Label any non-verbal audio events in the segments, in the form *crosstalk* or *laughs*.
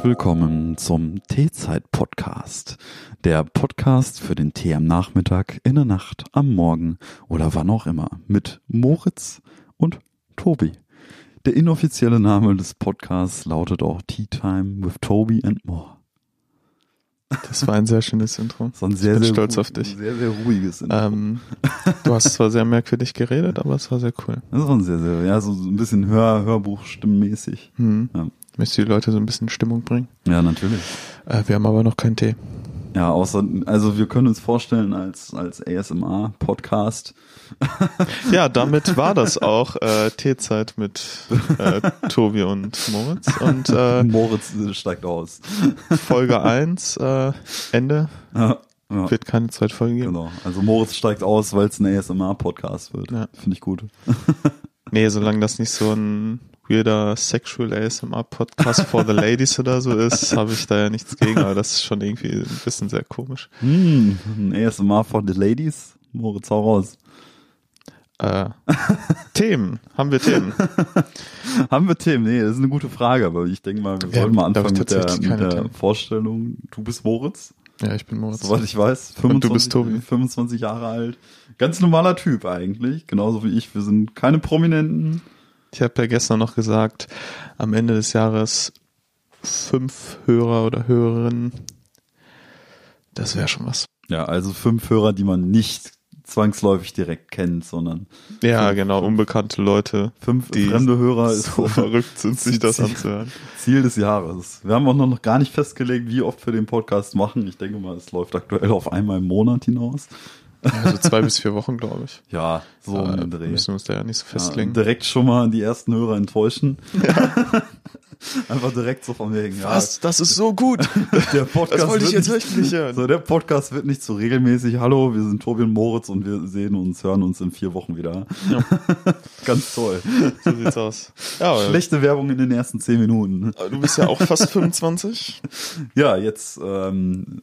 Herzlich willkommen zum Teezeit-Podcast. Der Podcast für den Tee am Nachmittag, in der Nacht, am Morgen oder wann auch immer. Mit Moritz und Tobi. Der inoffizielle Name des Podcasts lautet auch Tea Time with Toby and More. Das war ein sehr schönes Intro. So ein sehr, ich bin sehr stolz auf dich. Sehr, sehr ruhiges Intro. Ähm, du hast zwar sehr merkwürdig geredet, aber es war sehr cool. Das ist schon sehr, sehr, ja, so ein bisschen Hör, Hörbuchstimmenmäßig. Hm. Ja. Möchtest du die Leute so ein bisschen Stimmung bringen? Ja, natürlich. Äh, wir haben aber noch keinen Tee. Ja, außer, also wir können uns vorstellen als, als ASMR-Podcast. *laughs* Ja, damit war das auch äh, Teezeit mit äh, *laughs* Tobi und Moritz. Und äh, Moritz steigt aus. *laughs* Folge 1, äh, Ende, Ja, ja. wird keine zweite Folge geben. Genau. Also Moritz steigt aus, weil es ein ASMR-Podcast wird. Ja. Finde ich gut. Nee, solange das nicht so ein weirder Sexual ASMR Podcast for the Ladies oder so ist, habe ich da ja nichts gegen, aber das ist schon irgendwie ein bisschen sehr komisch. Hm, ein ASMR for the Ladies. Moritz, hau raus. Äh, Themen, haben wir Themen? *laughs* Haben wir Themen? Nee, das ist eine gute Frage, aber ich denke mal, wir Ja, mal anfangen mit der, mit der. Vorstellung. Du bist Moritz, Ja, ich bin Moritz. soweit ich weiß. 25, Und du bist Tobi. 25 Jahre alt. Ganz normaler Typ eigentlich, genauso wie ich. Wir sind keine Prominenten. Ich habe ja gestern noch gesagt, am Ende des Jahres fünf Hörer oder Hörerinnen. Das wäre schon was. Ja, also fünf Hörer, die man nicht zwangsläufig direkt kennt, sondern Ja, Fünf, genau, unbekannte Leute, fünf die fremde Hörer ist so *laughs* verrückt sind, sich das Ziel- anzuhören. Ziel des Jahres. Wir haben auch noch gar nicht festgelegt, wie oft wir den Podcast machen. Ich denke mal, es läuft aktuell auf einmal im Monat hinaus. Also zwei bis vier Wochen, glaube ich. Ja, so um den Dreh. müssen wir uns da ja nicht so Ja, festlegen. direkt schon mal die ersten Hörer enttäuschen. *laughs* Einfach direkt so von wegen. Ja, Das ist so gut. *laughs* der Podcast Das wollte ich wird jetzt nicht, wöchentlich hören. So, der Podcast wird nicht so regelmäßig. Hallo, wir sind Tobi und Moritz und wir sehen uns, hören uns in vier Wochen wieder. Ja. *laughs* Ganz toll. So sieht's aus. Ja, aber Schlechte Werbung in den ersten zehn Minuten. du bist ja auch fast 25. Ja, jetzt ähm,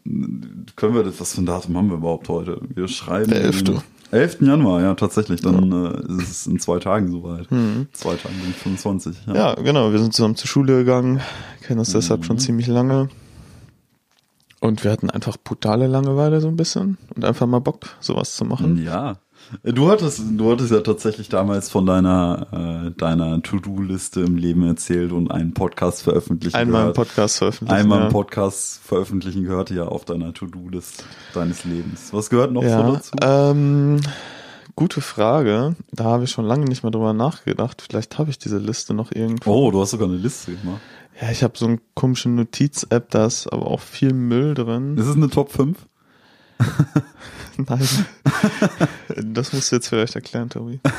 können wir das, was für ein Datum haben wir überhaupt heute? Wir schreiben Der 11.. den 11. Januar, ja, tatsächlich. Dann äh, ist es in zwei Tagen soweit. Zwei Tagen bin ich 25. Ja. Mhm. Ja, genau. Wir sind zusammen zur Schule gegangen, kennen uns deshalb Mhm. schon ziemlich lange. Und wir hatten einfach brutale Langeweile so ein bisschen und einfach mal Bock, sowas zu machen. Ja. Du hattest, du hattest ja tatsächlich damals von deiner, äh, deiner To-Do-Liste im Leben erzählt und einen Podcast veröffentlichen Einmal einen gehört. Podcast veröffentlichen. Einmal ja. einen Podcast veröffentlichen gehörte ja auf deiner To-Do-List deines Lebens. Was gehört noch so Ja, dazu? ähm, gute Frage. Da habe ich schon lange nicht mehr drüber nachgedacht. Vielleicht habe ich diese Liste noch irgendwo. Oh, du hast sogar eine Liste gemacht. Ja, ich habe so eine komische Notiz-App, da ist aber auch viel Müll drin. Ist es eine Top 5? *laughs* Nein. *laughs* das musst du jetzt vielleicht erklären, Tobi. *laughs*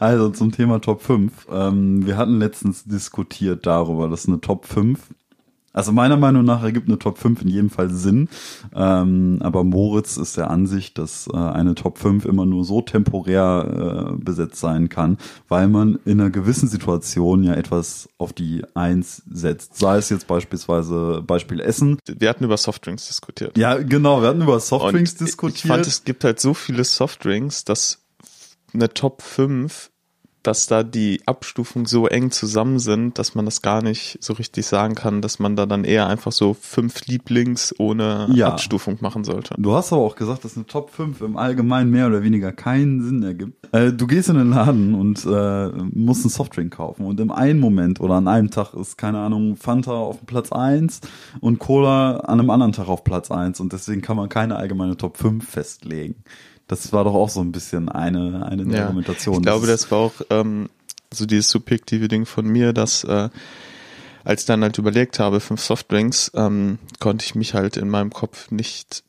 Also zum Thema Top 5. Ähm, wir hatten letztens diskutiert darüber, dass eine Top 5, also meiner Meinung nach ergibt eine Top 5 in jedem Fall Sinn. Ähm, aber Moritz ist der Ansicht, dass äh, eine Top 5 immer nur so temporär äh, besetzt sein kann, weil man in einer gewissen Situation ja etwas auf die 1 setzt. Sei es jetzt beispielsweise Beispiel Essen. Wir hatten über Softdrinks diskutiert. Ja, genau, wir hatten über Softdrinks Und diskutiert. Ich fand, es gibt halt so viele Softdrinks, dass eine Top 5, dass da die Abstufungen so eng zusammen sind, dass man das gar nicht so richtig sagen kann, dass man da dann eher einfach so fünf Lieblings ohne Ja. Abstufung machen sollte. Du hast aber auch gesagt, dass eine Top 5 im Allgemeinen mehr oder weniger keinen Sinn ergibt. Äh, du gehst in den Laden und äh, musst einen Softdrink kaufen und im einen Moment oder an einem Tag ist, keine Ahnung, Fanta auf dem Platz 1 und Cola an einem anderen Tag auf Platz 1 und deswegen kann man keine allgemeine Top 5 festlegen. Das war doch auch so ein bisschen eine, eine Ja, Argumentationen. ich glaube, das war auch ähm, so dieses subjektive Ding von mir, dass äh, als ich dann halt überlegt habe, fünf Softdrinks, ähm, konnte ich mich halt in meinem Kopf nicht,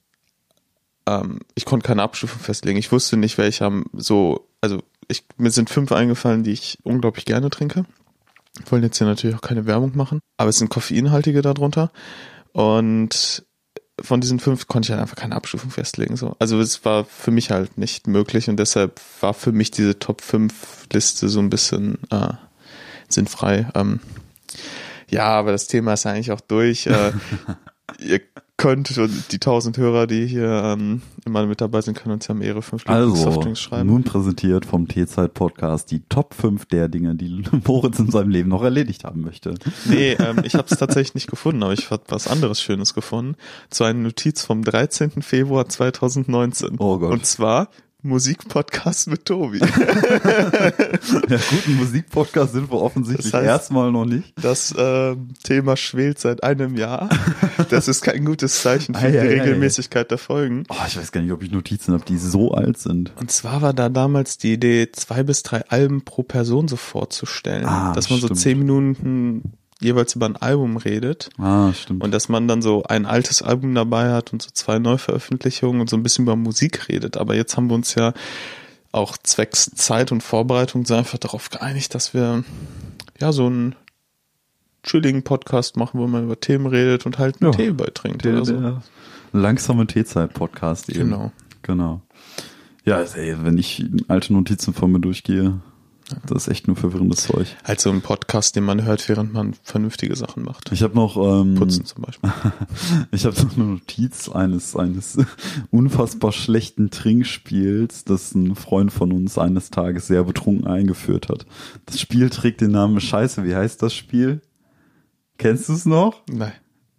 ähm, ich konnte keine Abstufung festlegen. Ich wusste nicht, welcher so, also ich, mir sind fünf eingefallen, die ich unglaublich gerne trinke. Wir wollen jetzt hier natürlich auch keine Werbung machen, aber es sind koffeinhaltige darunter. Und von diesen fünf konnte ich halt einfach keine Abstufung festlegen. So. Also es war für mich halt nicht möglich und deshalb war für mich diese Top 5 Liste so ein bisschen äh, sinnfrei. Ähm, ja, aber das Thema ist eigentlich auch durch. Äh, *laughs* ihr könnt, und die tausend Hörer, die hier ähm, immer mit dabei sind, können uns ja mehrere fünf Also, Softdrinks schreiben. nun präsentiert vom T-Zeit-Podcast die Top 5 der Dinge, die *laughs* Moritz in seinem Leben noch erledigt haben möchte. Nee, ähm, ich habe es *laughs* tatsächlich nicht gefunden, aber ich habe was anderes Schönes gefunden. Zu einer Notiz vom 13. Februar 2019. Oh Gott. Und zwar Musikpodcast mit Tobi. *laughs* Ja, guten Musikpodcast sind wir offensichtlich Das heißt- erstmal noch nicht. Das ähm, Thema schwelt seit einem Jahr. Das ist kein gutes Zeichen für Ei, die ei, ei. Regelmäßigkeit der Folgen. Oh, ich weiß gar nicht, ob ich Notizen habe, die so alt sind. Und zwar war da damals die Idee, zwei bis drei Alben pro Person so vorzustellen. Ah, dass man so stimmt. zehn Minuten jeweils über ein Album redet. Ah, stimmt. Und dass man dann so ein altes Album dabei hat und so zwei Neuveröffentlichungen und so ein bisschen über Musik redet. Aber jetzt haben wir uns ja auch zwecks Zeit und Vorbereitung so einfach darauf geeinigt, dass wir ja so einen chilligen Podcast machen, wo man über Themen redet und halt einen Ja. Tee beitrinkt der, oder so. der langsame T-Zeit-Podcast eben. Genau. Genau. Ja, also, ey, wenn ich alte Notizen von mir durchgehe, das ist echt nur verwirrendes Zeug. Halt so ein Podcast, den man hört, während man vernünftige Sachen macht. Ich habe noch ähm, Putzen zum Beispiel. *laughs* Ich habe noch eine Notiz eines eines *laughs* unfassbar schlechten Trinkspiels, das ein Freund von uns eines Tages sehr betrunken eingeführt hat. Das Spiel trägt den Namen Scheiße. Wie heißt das Spiel? Kennst du es noch? Nein,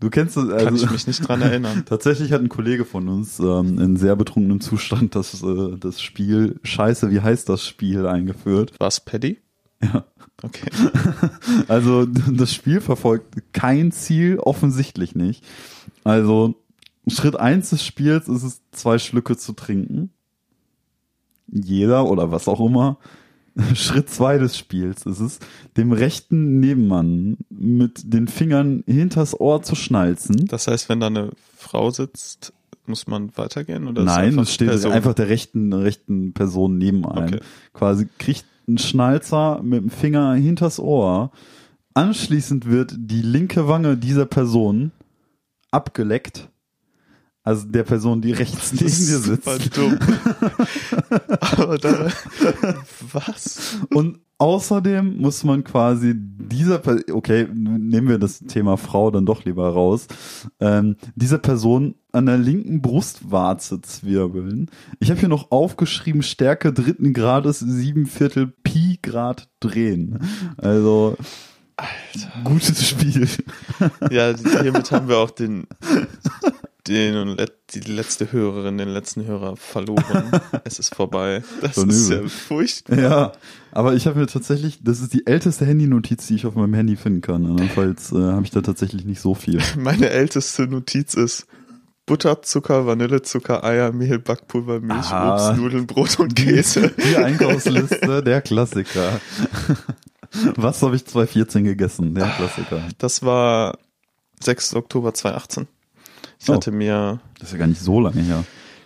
Du kennst es? kann Also, ich mich nicht dran *laughs* erinnern. Tatsächlich hat ein Kollege von uns ähm, in sehr betrunkenem Zustand das, äh, das Spiel Scheiße, wie heißt das Spiel eingeführt. Was, Paddy? Ja. Okay. *laughs* Also das Spiel verfolgt kein Ziel, offensichtlich nicht. Also Schritt eins des Spiels ist es, zwei Schlücke zu trinken. Jeder oder was auch immer. *laughs* Schritt zwei des Spiels ist es, dem rechten Nebenmann mit den Fingern hinters Ohr zu schnalzen. Das heißt, wenn da eine Frau sitzt, muss man weitergehen? Oder Nein, es steht Person? einfach der rechten, rechten Person neben einem. Okay. Quasi kriegt ein Schnalzer mit dem Finger hinters Ohr. Anschließend wird die linke Wange dieser Person abgeleckt. Also der Person, die rechts neben dir sitzt. super dumm. *laughs* Aber da, was? Und außerdem muss man quasi dieser, Per- okay, nehmen wir das Thema Frau dann doch lieber raus, ähm, dieser Person an der linken Brustwarze zwirbeln. Ich habe hier noch aufgeschrieben, Stärke dritten Grades, sieben Viertel Pi Grad drehen. Also, gutes Spiel. Ja, hiermit haben wir auch den, den die letzte Hörerin, den letzten Hörer verloren. *laughs* Es ist vorbei. Das So ist übel. ja furchtbar. Ja, aber ich habe mir tatsächlich, das ist die älteste Handynotiz, die ich auf meinem Handy finden kann. Andernfalls äh, habe ich da tatsächlich nicht so viel. *laughs* Meine älteste Notiz ist Butter, Zucker, Vanillezucker, Eier, Mehl, Backpulver, Milch, Aha. Obst, Nudeln, Brot und Käse. Die Einkaufsliste, der Klassiker. *laughs* Was habe ich 2014 gegessen? Der Klassiker. Das war 6. Oktober 2018. Ich Oh. hatte mir, Das ist ja gar nicht so lange her.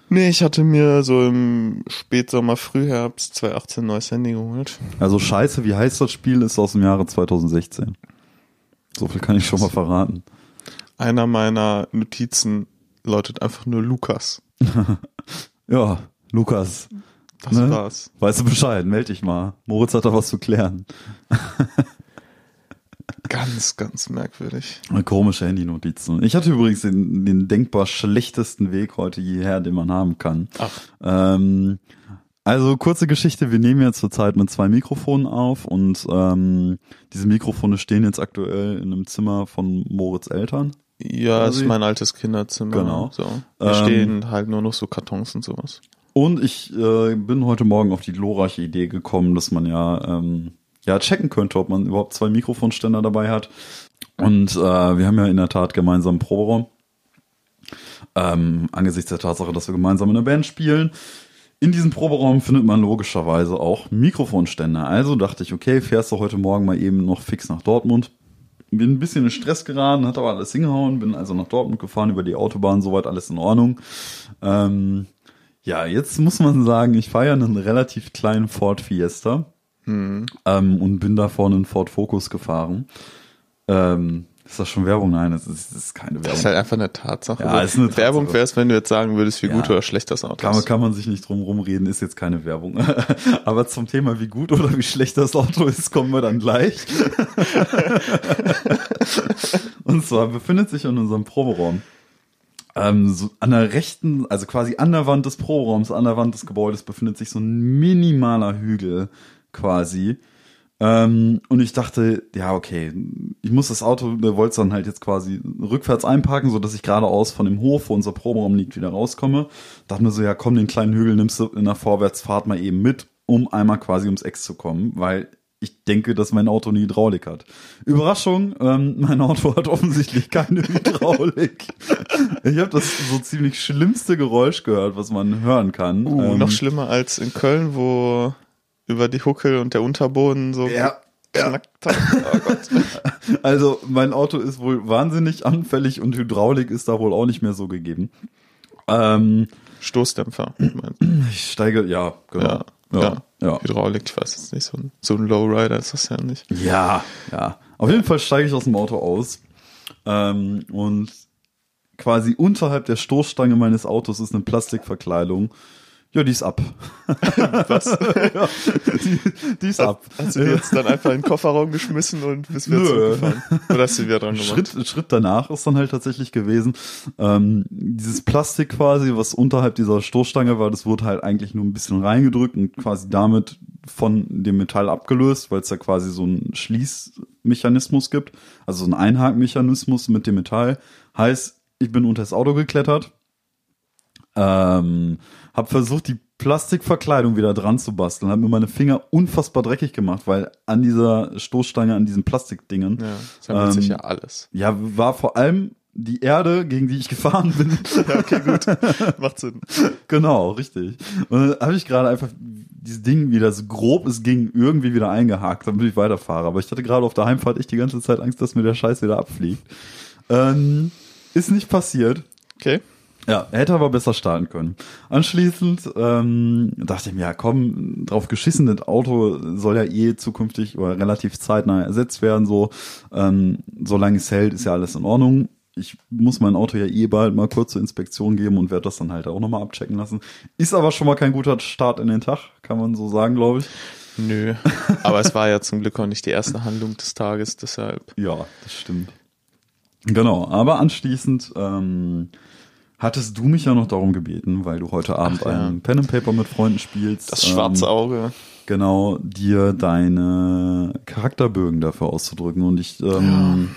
nee, ich hatte mir so im Spätsommer, Frühherbst 2018 ein neues Handy geholt. Also scheiße, wie heißt das Spiel, ist aus dem Jahre 2016. So viel kann ich schon mal verraten. Einer meiner Notizen lautet einfach nur Lukas. *laughs* Ja, Lukas, Das Ne? war's. weißt du Bescheid, meld dich mal. Moritz hat da was zu klären. *laughs* Ganz, ganz merkwürdig. Komische Handynotizen. Ich hatte übrigens den, den denkbar schlechtesten Weg heute hierher, den man haben kann. Ach, Ähm, also kurze Geschichte, wir nehmen jetzt zurzeit mit zwei Mikrofonen auf und ähm, diese Mikrofone stehen jetzt aktuell in einem Zimmer von Moritz Eltern. ja, Quasi. ist mein altes Kinderzimmer. Genau. So. Hier Ähm, stehen halt nur noch so Kartons und sowas. Und ich äh, bin heute Morgen auf die glorreiche Idee gekommen, dass man ja, ähm, ja checken könnte, ob man überhaupt zwei Mikrofonständer dabei hat. Und äh, wir haben ja in der Tat gemeinsam einen Proberaum. Ähm, angesichts der Tatsache, dass wir gemeinsam in einer Band spielen. In diesem Proberaum findet man logischerweise auch Mikrofonständer. Also dachte ich, okay, fährst du heute Morgen mal eben noch fix nach Dortmund. Bin ein bisschen in Stress geraten, hat aber alles hingehauen, bin also nach Dortmund gefahren, über die Autobahn, soweit alles in Ordnung. Ähm, ja, jetzt muss man sagen, ich fahre ja einen relativ kleinen Ford Fiesta Hm. ähm, und bin da vorne einen Ford Focus gefahren. Ähm, ist das schon Werbung? Nein, das ist, das ist keine Das Werbung. ist halt einfach eine Tatsache. Ja, ist eine Tatsache. Werbung wäre es, wenn du jetzt sagen würdest, wie Ja. gut oder schlecht das Auto Kann ist. kann man sich nicht drum rumreden, ist jetzt keine Werbung. *laughs* Aber zum Thema, wie gut oder wie schlecht das Auto ist, kommen wir dann gleich. *laughs* Und zwar befindet sich in unserem Proberaum ähm, so an der rechten, also quasi an der Wand des Proraums, an der Wand des Gebäudes befindet sich so ein minimaler Hügel quasi. Ähm, und ich dachte, ja, okay, ich muss das Auto, der wollte dann halt jetzt quasi rückwärts einparken, so dass ich geradeaus von dem Hof, wo unser Proberaum liegt, wieder rauskomme. Dachte mir so, ja, komm, den kleinen Hügel nimmst du in der Vorwärtsfahrt mal eben mit, um einmal quasi ums Eck zu kommen, weil ich denke, dass mein Auto eine Hydraulik hat. Überraschung, ähm, mein Auto hat offensichtlich keine Hydraulik. ich habe das so ziemlich schlimmste Geräusch gehört, was man hören kann. Uh, ähm, noch schlimmer als in Köln, wo über die Huckel und der Unterboden so ja, knackt hat. Oh. *laughs* Also mein Auto ist wohl wahnsinnig anfällig und Hydraulik ist da wohl auch nicht mehr so gegeben. Ähm, Stoßdämpfer. ich steige, ja, genau. Ja, Ja, ja. ja. Hydraulik, ich weiß jetzt nicht, so ein, so ein Lowrider ist das ja nicht. Ja, ja. Auf jeden Fall steige ich aus dem Auto aus ähm, und quasi unterhalb der Stoßstange meines Autos ist eine Plastikverkleidung. Ja, die ist ab. *laughs* Was? *laughs* ja, die, die ist ab. Hast du die jetzt dann einfach in den Kofferraum geschmissen und bist wieder Nö. zurückgefahren? Oder hast du wieder dran gemacht? Schritt, Schritt danach ist dann halt tatsächlich gewesen, ähm, dieses Plastik quasi, was unterhalb dieser Stoßstange war, das wurde halt eigentlich nur ein bisschen reingedrückt und quasi damit von dem Metall abgelöst, weil es da quasi so einen Schließmechanismus gibt, also so einen Einhakmechanismus mit dem Metall. Heißt, ich bin unter das Auto geklettert, ähm, habe versucht, die Plastikverkleidung wieder dran zu basteln, habe mir meine Finger unfassbar dreckig gemacht, weil an dieser Stoßstange, an diesen Plastikdingen, Ja, sammelt Ähm, sich ja alles. ja, war vor allem die Erde, gegen die ich gefahren bin. *laughs* Ja, okay, gut. *laughs* Macht Sinn. genau, richtig. Und dann habe ich gerade einfach dieses Ding wieder so grob es ging irgendwie wieder eingehakt, damit ich weiterfahre. Aber ich hatte gerade auf der Heimfahrt echt die ganze Zeit Angst, dass mir der Scheiß wieder abfliegt. Ähm, ist nicht passiert. Okay. Ja, hätte aber besser starten können. Anschließend ähm, dachte ich mir, ja komm, drauf geschissen, das Auto soll ja eh zukünftig oder relativ zeitnah ersetzt werden. So, ähm, solange es hält, ist ja alles in Ordnung. Ich muss mein Auto ja eh bald mal kurz zur Inspektion geben und werde das dann halt auch nochmal abchecken lassen. Ist aber schon mal kein guter Start in den Tag, kann man so sagen, glaube ich. Nö. Aber es war ja zum Glück auch nicht die erste Handlung des Tages, deshalb. Ja, das stimmt. Genau, aber anschließend ähm, hattest du mich ja noch darum gebeten, weil du heute Abend Ach ja. ein Pen and Paper mit Freunden spielst. Das schwarze ähm, Auge. Genau, dir deine Charakterbögen dafür auszudrücken. Und ich, ähm,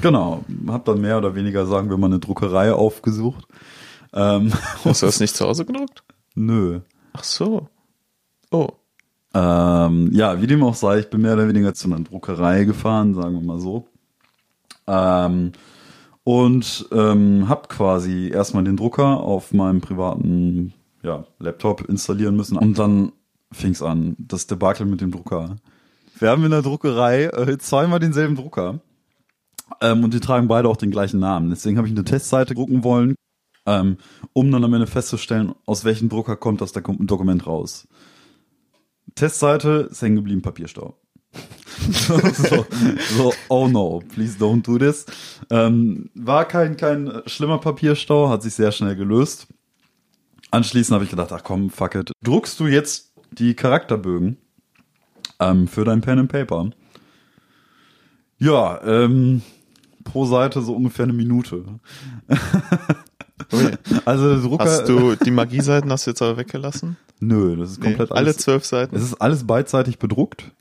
genau, habe dann mehr oder weniger, sagen wir mal, eine Druckerei aufgesucht. Ähm, *laughs* Hast du das nicht zu Hause gedruckt? nö. Ach so. Oh. Ähm, ja, wie dem auch sei, ich bin mehr oder weniger zu einer Druckerei gefahren, sagen wir mal so. Ähm, und ähm, hab quasi erstmal den Drucker auf meinem privaten ja, Laptop installieren müssen. Und dann fing's an, das Debakel mit dem Drucker. Wir haben in der Druckerei äh, zweimal denselben Drucker. Ähm, und die tragen beide auch den gleichen Namen. Deswegen habe ich eine Testseite drucken wollen, ähm, um dann am Ende festzustellen, aus welchem Drucker kommt das Doku- Dokument raus. Testseite ist hängen geblieben, Papierstau. *laughs* so, so, oh no, please don't do this. Ähm, war kein, kein schlimmer Papierstau, hat sich sehr schnell gelöst. Anschließend habe ich gedacht, ach komm, fuck it. Druckst du jetzt die Charakterbögen ähm, für dein Pen and Paper? Ja, ähm, pro Seite so ungefähr eine Minute. Ui. *laughs* Also der Drucker. Hast du die Magieseiten hast du jetzt aber weggelassen? Nö, das ist Nee, komplett alle alles. zwölf Seiten. Es ist alles beidseitig bedruckt.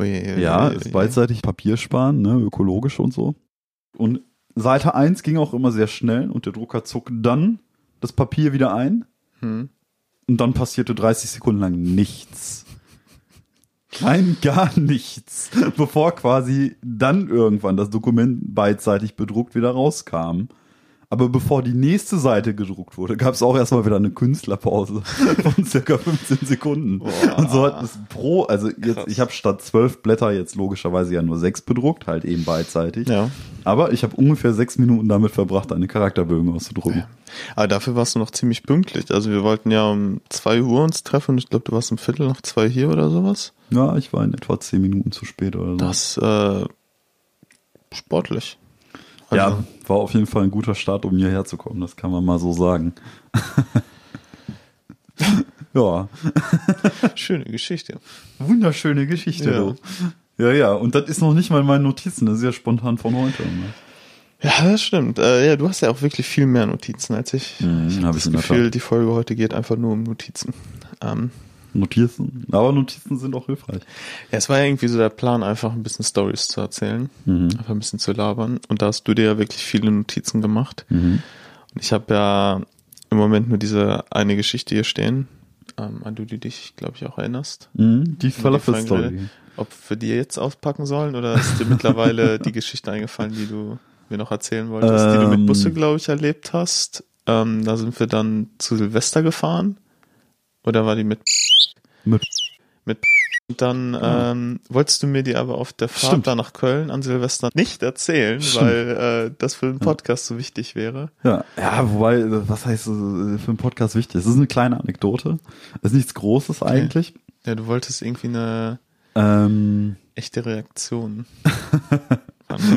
Ui, ui, Ja, ui, ist ui. beidseitig Papier sparen, ne, ökologisch und so. Und Seite 1 ging auch immer sehr schnell und der Drucker zog dann das Papier wieder ein Hm. und dann passierte 30 Sekunden lang nichts. Nein, gar nichts. Bevor quasi dann irgendwann das Dokument beidseitig bedruckt wieder rauskam. Aber bevor die nächste Seite gedruckt wurde, gab es auch erstmal wieder eine Künstlerpause *laughs* von circa 15 Sekunden. Boah. Und so hat es pro, also jetzt, Krass. ich habe statt zwölf Blätter jetzt logischerweise ja nur sechs bedruckt, halt eben beidseitig. Ja. Aber ich habe ungefähr sechs Minuten damit verbracht, eine Charakterbögen auszudrucken. Aber dafür warst du noch ziemlich pünktlich. Also wir wollten ja um zwei Uhr uns treffen und ich glaube, du warst um Viertel nach zwei hier oder sowas. Ja, ich war in etwa zehn Minuten zu spät oder so. Das äh, sportlich. Ja, Also, war auf jeden Fall ein guter Start, um hierher zu kommen, das kann man mal so sagen. *laughs* ja, *laughs* Schöne Geschichte. wunderschöne Geschichte. Ja. du. Ja, ja, und das ist noch nicht mal in meinen Notizen, das ist ja spontan von heute. Ne? Ja, das stimmt. Äh, ja, du hast ja auch wirklich viel mehr Notizen als ich. Mhm, ich hab habe ich das Gefühl, die Folge heute geht einfach nur um Notizen. Ähm, Notizen. Aber Notizen sind auch hilfreich. ja, es war ja irgendwie so der Plan, einfach ein bisschen Stories zu erzählen, Mhm. einfach ein bisschen zu labern. Und da hast du dir ja wirklich viele Notizen gemacht. Mhm. Und ich habe ja im Moment nur diese eine Geschichte hier stehen, ähm, an die du dich, glaube ich, auch erinnerst. Mhm. Die Falafel-Story. Ob wir die jetzt auspacken sollen oder ist dir mittlerweile *laughs* die Geschichte eingefallen, die du mir noch erzählen wolltest, die du Ähm. mit Busse, glaube ich, erlebt hast? Ähm, da sind wir dann zu Silvester gefahren. Oder war die mit Mit mit und dann ähm, wolltest du mir die aber auf der Fahrt Stimmt. da nach Köln an Silvester nicht erzählen, Stimmt. weil äh, das für den Podcast so wichtig wäre. Ja, ja, wobei, was heißt äh, für einen Podcast wichtig? Es ist eine kleine Anekdote. Es ist nichts Großes eigentlich. Ja, du wolltest irgendwie eine Ähm, echte Reaktion. *laughs*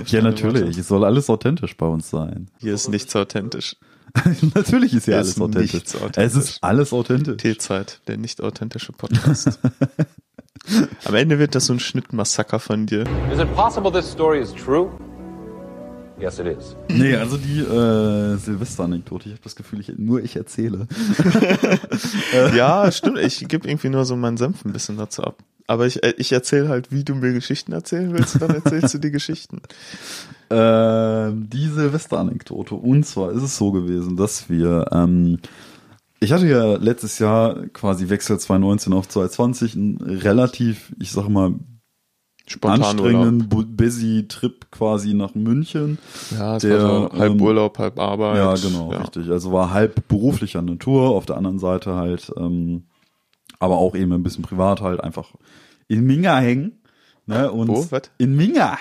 Ja, natürlich. Es soll alles authentisch bei uns sein. Hier ist nichts authentisch. *laughs* natürlich ist Hier alles ist authentisch. nichts authentisch. Es ist alles authentisch. T-Zeit, der nicht authentische Podcast. *laughs* Am Ende wird das so ein Schnittmassaker von dir. Is it possible this story is true? Yes, it is. Nee, also die äh, Silvester-Anekdote. Ich habe das Gefühl, ich, nur ich erzähle. *laughs* Ja, stimmt. Ich gebe irgendwie nur so meinen Senf ein bisschen dazu ab. Aber ich, äh, ich erzähle halt, wie du mir Geschichten erzählen willst, dann erzählst du die *laughs* Geschichten. Ähm, die Silvester-Anekdote. Und zwar ist es so gewesen, dass wir, ähm, ich hatte ja letztes Jahr quasi Wechsel 2019 auf 2020 einen relativ, ich sag mal, Spontan anstrengenden, bu- busy Trip quasi nach München. Ja, es Der, war so halb ähm, Urlaub, halb Arbeit. Ja, genau, Ja. richtig. Also war halb beruflicher Natur, auf der anderen Seite halt, ähm, aber auch eben ein bisschen privat halt einfach in Minga hängen. Ne, und Wo? Was? In Minga.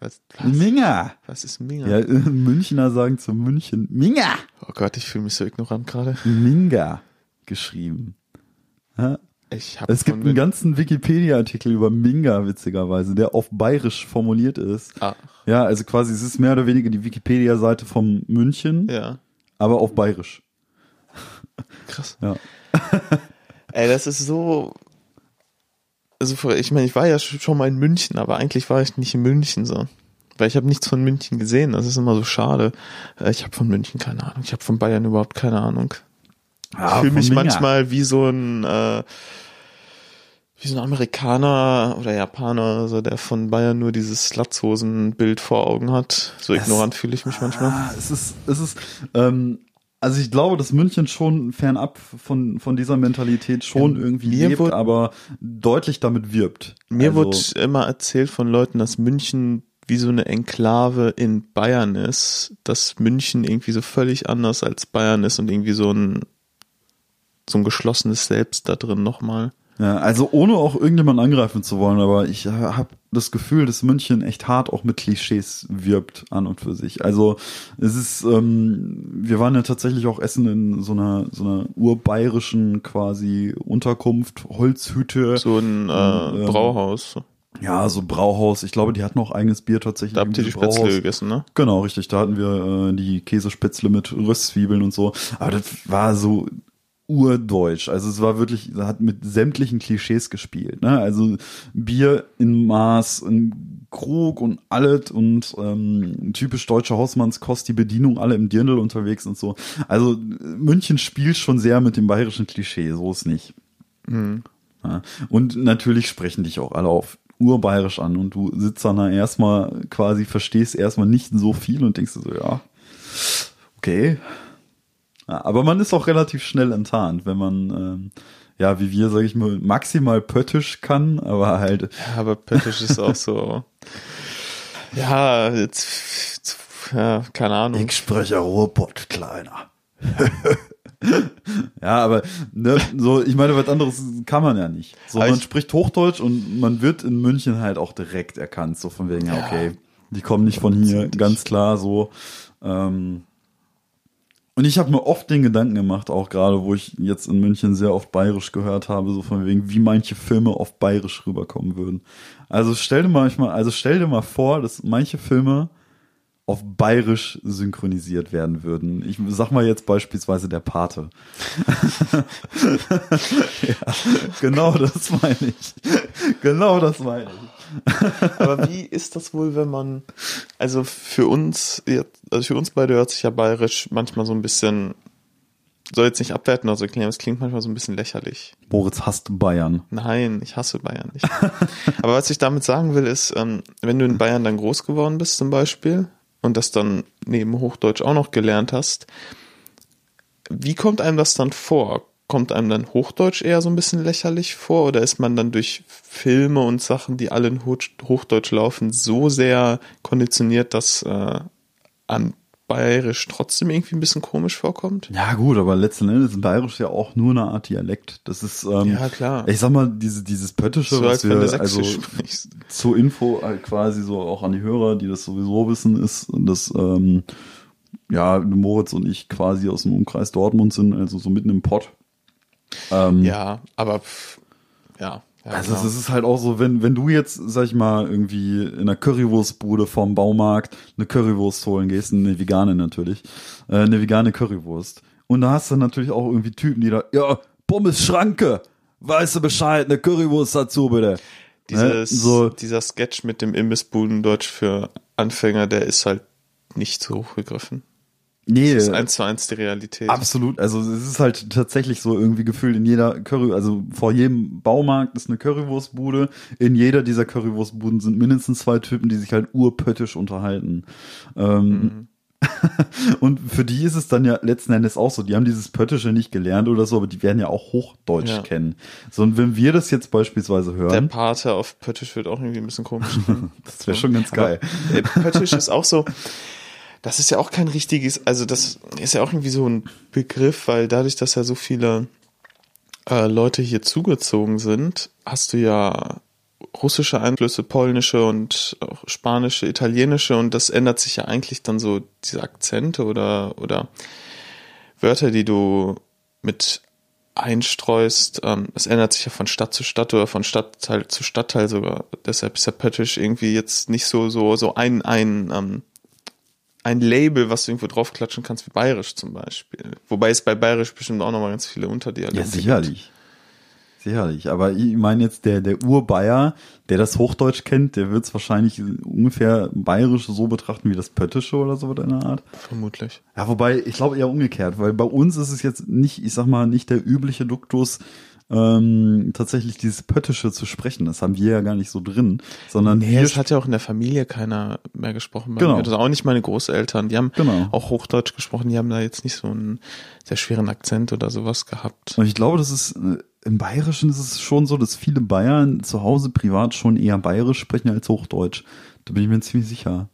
Was, In was, Minga. was ist Minga? Ja, äh, Münchner sagen zu München Minga. Oh Gott, ich fühle mich so ignorant gerade. Minga geschrieben. Ja, Ich habe es gibt einen ganzen Wikipedia-Artikel über Minga, witzigerweise, der auf bayerisch formuliert ist. Ah, Ja, also quasi, es ist mehr oder weniger die Wikipedia-Seite von München, ja, aber auf bayerisch. krass. Ja. *laughs* Ey, das ist so. Also, ich meine, ich war ja sch- schon mal in München, aber eigentlich war ich nicht in München so. Weil ich habe nichts von München gesehen. Das ist immer so schade. Äh, Ich habe von München keine Ahnung. Ich habe von Bayern überhaupt keine Ahnung. Ja, ich fühle mich Minga. manchmal wie so ein äh, wie so ein Amerikaner oder Japaner, so der von Bayern nur dieses Latzhosen-Bild vor Augen hat. So Das- ignorant fühle ich mich manchmal. Ah, es ist, es ist, ähm, also ich glaube, dass München schon fernab von, von dieser Mentalität schon Ja, irgendwie lebt, wurde- aber deutlich damit wirbt. Mir also, wurde immer erzählt von Leuten, dass München wie so eine Enklave in Bayern ist, dass München irgendwie so völlig anders als Bayern ist und irgendwie so ein so ein geschlossenes Selbst da drin nochmal. Ja, also ohne auch irgendjemanden angreifen zu wollen, aber ich habe das Gefühl, dass München echt hart auch mit Klischees wirbt an und für sich. Also es ist, ähm, wir waren ja tatsächlich auch essen in so einer so einer urbayerischen quasi Unterkunft, Holzhütte. So ein äh, Ähm, Brauhaus. Ja, so Brauhaus. Ich glaube, die hatten auch eigenes Bier tatsächlich. Da habt ihr die Brauhaus. Spätzle gegessen, ne? Genau, richtig. Da hatten wir äh, die Käsespätzle mit Röstzwiebeln und so. Aber das war so urdeutsch. Also es war wirklich, hat mit sämtlichen Klischees gespielt. Ne? Also Bier in Maß, in Krug und alles und ähm, typisch deutsche Hausmannskost, die Bedienung alle im Dirndl unterwegs und so. Also München spielt schon sehr mit dem bayerischen Klischee, so ist nicht. Ja. Und natürlich sprechen dich auch alle auf urbayerisch an und du sitzt dann da erstmal quasi, verstehst erstmal nicht so viel und denkst so, ja, okay. Ja, aber man ist auch relativ schnell enttarnt, wenn man, ähm, ja, wie wir, sag ich mal, maximal pöttisch kann, aber halt, Ja, aber Pöttisch ist auch so. *laughs* Ja, jetzt, ja, keine Ahnung. ich spreche Ruhrpott, Kleiner. *laughs* ja, aber ne, so, ich meine, was anderes kann man ja nicht. So, Aber man ich- spricht Hochdeutsch und man wird in München halt auch direkt erkannt, so von wegen, ja, okay, die kommen nicht von hier, ganz klar so. Ähm, und ich habe mir oft den Gedanken gemacht, auch gerade, wo ich jetzt in München sehr oft bayerisch gehört habe, so von wegen, wie manche Filme auf bayerisch rüberkommen würden. Also stell dir mal, also stell dir mal vor, dass manche Filme auf bayerisch synchronisiert werden würden. Ich sag mal jetzt beispielsweise der Pate. *laughs* ja, genau das meine ich. Genau das meine ich. *laughs* Aber wie ist das wohl, wenn man, also für uns, also für uns beide hört sich ja bayerisch manchmal so ein bisschen, soll jetzt nicht abwerten oder so klingen, aber es klingt manchmal so ein bisschen lächerlich. Moritz hasst Bayern. Nein, ich hasse Bayern nicht. *laughs* Aber was ich damit sagen will, ist, ähm, wenn du in Bayern dann groß geworden bist zum Beispiel und das dann neben Hochdeutsch auch noch gelernt hast, wie kommt einem das dann vor? Kommt einem dann Hochdeutsch eher so ein bisschen lächerlich vor oder ist man dann durch Filme und Sachen, die alle in Hoch- Hochdeutsch laufen, so sehr konditioniert, dass äh, an Bayerisch trotzdem irgendwie ein bisschen komisch vorkommt? Ja gut, aber letzten Endes ist Bayerisch ja auch nur eine Art Dialekt. Das ist, ähm, Ja, klar. ich sag mal, diese, dieses Pöttische, So was wir, also sprichst. zur Info halt quasi so auch an die Hörer, die das sowieso wissen, ist, dass ähm, ja Moritz und ich quasi aus dem Umkreis Dortmund sind, also so mitten im Pott. Ähm, Ja, aber pff, ja. ja Also genau. es ist halt auch so, wenn, wenn du jetzt, sag ich mal, irgendwie in einer Currywurstbude vom Baumarkt eine Currywurst holen gehst, eine vegane natürlich, äh, eine vegane Currywurst. Und da hast du natürlich auch irgendwie Typen, die da, ja, Pommes Schranke, weißt du Bescheid, eine Currywurst dazu bitte. Dieses, Ne? So, dieser Sketch mit dem Imbissbudendeutsch für Anfänger, der ist halt nicht so hochgegriffen. Nee, Das ist eins zu eins die Realität. Absolut, also es ist halt tatsächlich so irgendwie gefühlt in jeder Curry, also vor jedem Baumarkt ist eine Currywurstbude. In jeder dieser Currywurstbuden sind mindestens zwei Typen, die sich halt urpöttisch unterhalten. Ähm, *laughs* und für die ist es dann ja letzten Endes auch so, die haben dieses Pöttische nicht gelernt oder so, aber die werden ja auch Hochdeutsch Ja. kennen. So, und wenn wir das jetzt beispielsweise Der hören, Pate auf Pöttisch wird auch irgendwie ein bisschen komisch. *laughs* das wäre schon ganz geil. Aber, äh, Pöttisch ist auch so, *laughs* das ist ja auch kein richtiges, also das ist ja auch irgendwie so ein Begriff, weil dadurch, dass ja so viele äh, Leute hier zugezogen sind, hast du ja russische Einflüsse, polnische und auch spanische, italienische und das ändert sich ja eigentlich dann so diese Akzente oder oder Wörter, die du mit einstreust, ähm, es ändert sich ja von Stadt zu Stadt oder von Stadtteil zu Stadtteil sogar. Deshalb ist ja Pöttisch irgendwie jetzt nicht so so so ein ein ähm, ein Label, was du irgendwo draufklatschen kannst, wie Bayerisch zum Beispiel. Wobei es bei Bayerisch bestimmt auch nochmal ganz viele Unterdialekte Ja, gibt. sicherlich. Sicherlich. Aber ich meine jetzt, der, der Urbayer, der das Hochdeutsch kennt, der wird es wahrscheinlich ungefähr bayerisch so betrachten wie das Pöttische oder so in Art. Vermutlich. Ja, wobei, ich glaube eher umgekehrt, weil bei uns ist es jetzt nicht, ich sag mal, nicht der übliche Duktus, ähm, tatsächlich dieses Pöttische zu sprechen. Das haben wir ja gar nicht so drin, sondern Nee, es hat ja auch in der Familie keiner mehr gesprochen. Genau. Das auch nicht meine Großeltern. Die haben Genau. auch Hochdeutsch gesprochen. Die haben da jetzt nicht so einen sehr schweren Akzent oder sowas gehabt. Und ich glaube, das ist äh, im Bayerischen ist es schon so, dass viele Bayern zu Hause privat schon eher Bayerisch sprechen als Hochdeutsch. Da bin ich mir ziemlich sicher.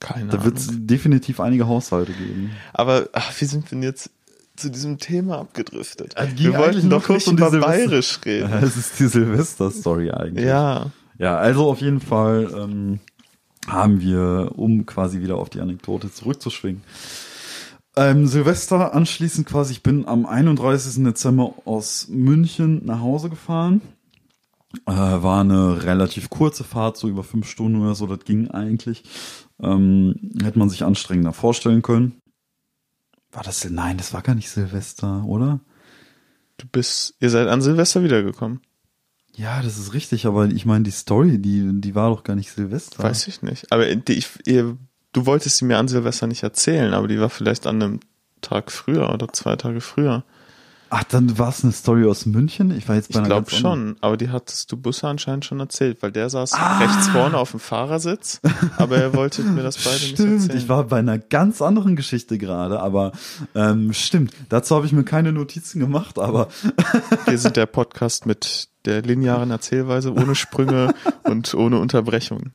Keine Da wird es definitiv einige Haushalte geben. Aber ach, wie sind wir denn jetzt zu diesem Thema abgedriftet? Ging wir wollten doch kurz um über Silvester- Bayerisch reden. *laughs* Es ist die Silvester-Story eigentlich. Ja. Ja, also auf jeden Fall ähm, haben wir, um quasi wieder auf die Anekdote zurückzuschwingen. Ähm, Silvester anschließend quasi, ich bin am 31. Dezember aus München nach Hause gefahren. Äh, war eine relativ kurze Fahrt, so über fünf Stunden oder so, das ging eigentlich. Ähm, hätte man sich anstrengender vorstellen können. War das, nein, das war gar nicht Silvester, oder? Du bist, ihr seid an Silvester wiedergekommen. Ja, das ist richtig, aber ich meine, die Story, die, die war doch gar nicht Silvester. Weiß ich nicht. Aber die, ich, ihr, du wolltest sie mir an Silvester nicht erzählen, aber die war vielleicht an einem Tag früher oder zwei Tage früher. Ach, dann war es eine Story aus München? Ich war jetzt bei Ich einer glaube ganz anderen- schon, aber die hattest du Busse anscheinend schon erzählt, weil der saß Ah. rechts vorne auf dem Fahrersitz, aber er wollte mir das beide nicht Stimmt, erzählen. ich war bei einer ganz anderen Geschichte gerade, aber ähm, stimmt. Dazu habe ich mir keine Notizen gemacht, aber *laughs* Wir sind der Podcast mit der linearen Erzählweise, ohne Sprünge *laughs* und ohne Unterbrechung.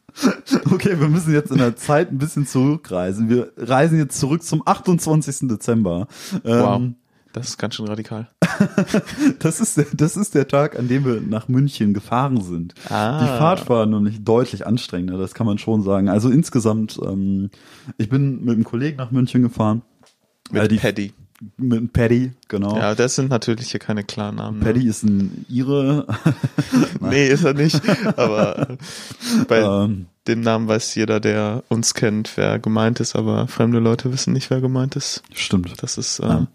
okay, wir müssen jetzt in der Zeit ein bisschen zurückreisen. Wir reisen jetzt zurück zum 28. Dezember. Wow, Ähm, das ist ganz schön radikal. *laughs* das, ist der, das ist der Tag, an dem wir nach München gefahren sind. Ah. Die Fahrt war nämlich deutlich anstrengender, das kann man schon sagen. Also insgesamt, ähm, ich bin mit einem Kollegen nach München gefahren. Mit Äh, die- Paddy. Mit Paddy, genau. Ja, das sind natürlich hier keine Klarnamen. ne? Paddy ist ein Ire. *laughs* Nee, ist er nicht. Aber äh, bei ähm, dem Namen weiß jeder, der uns kennt, wer gemeint ist, aber fremde Leute wissen nicht, wer gemeint ist. stimmt. Das ist äh, Ja.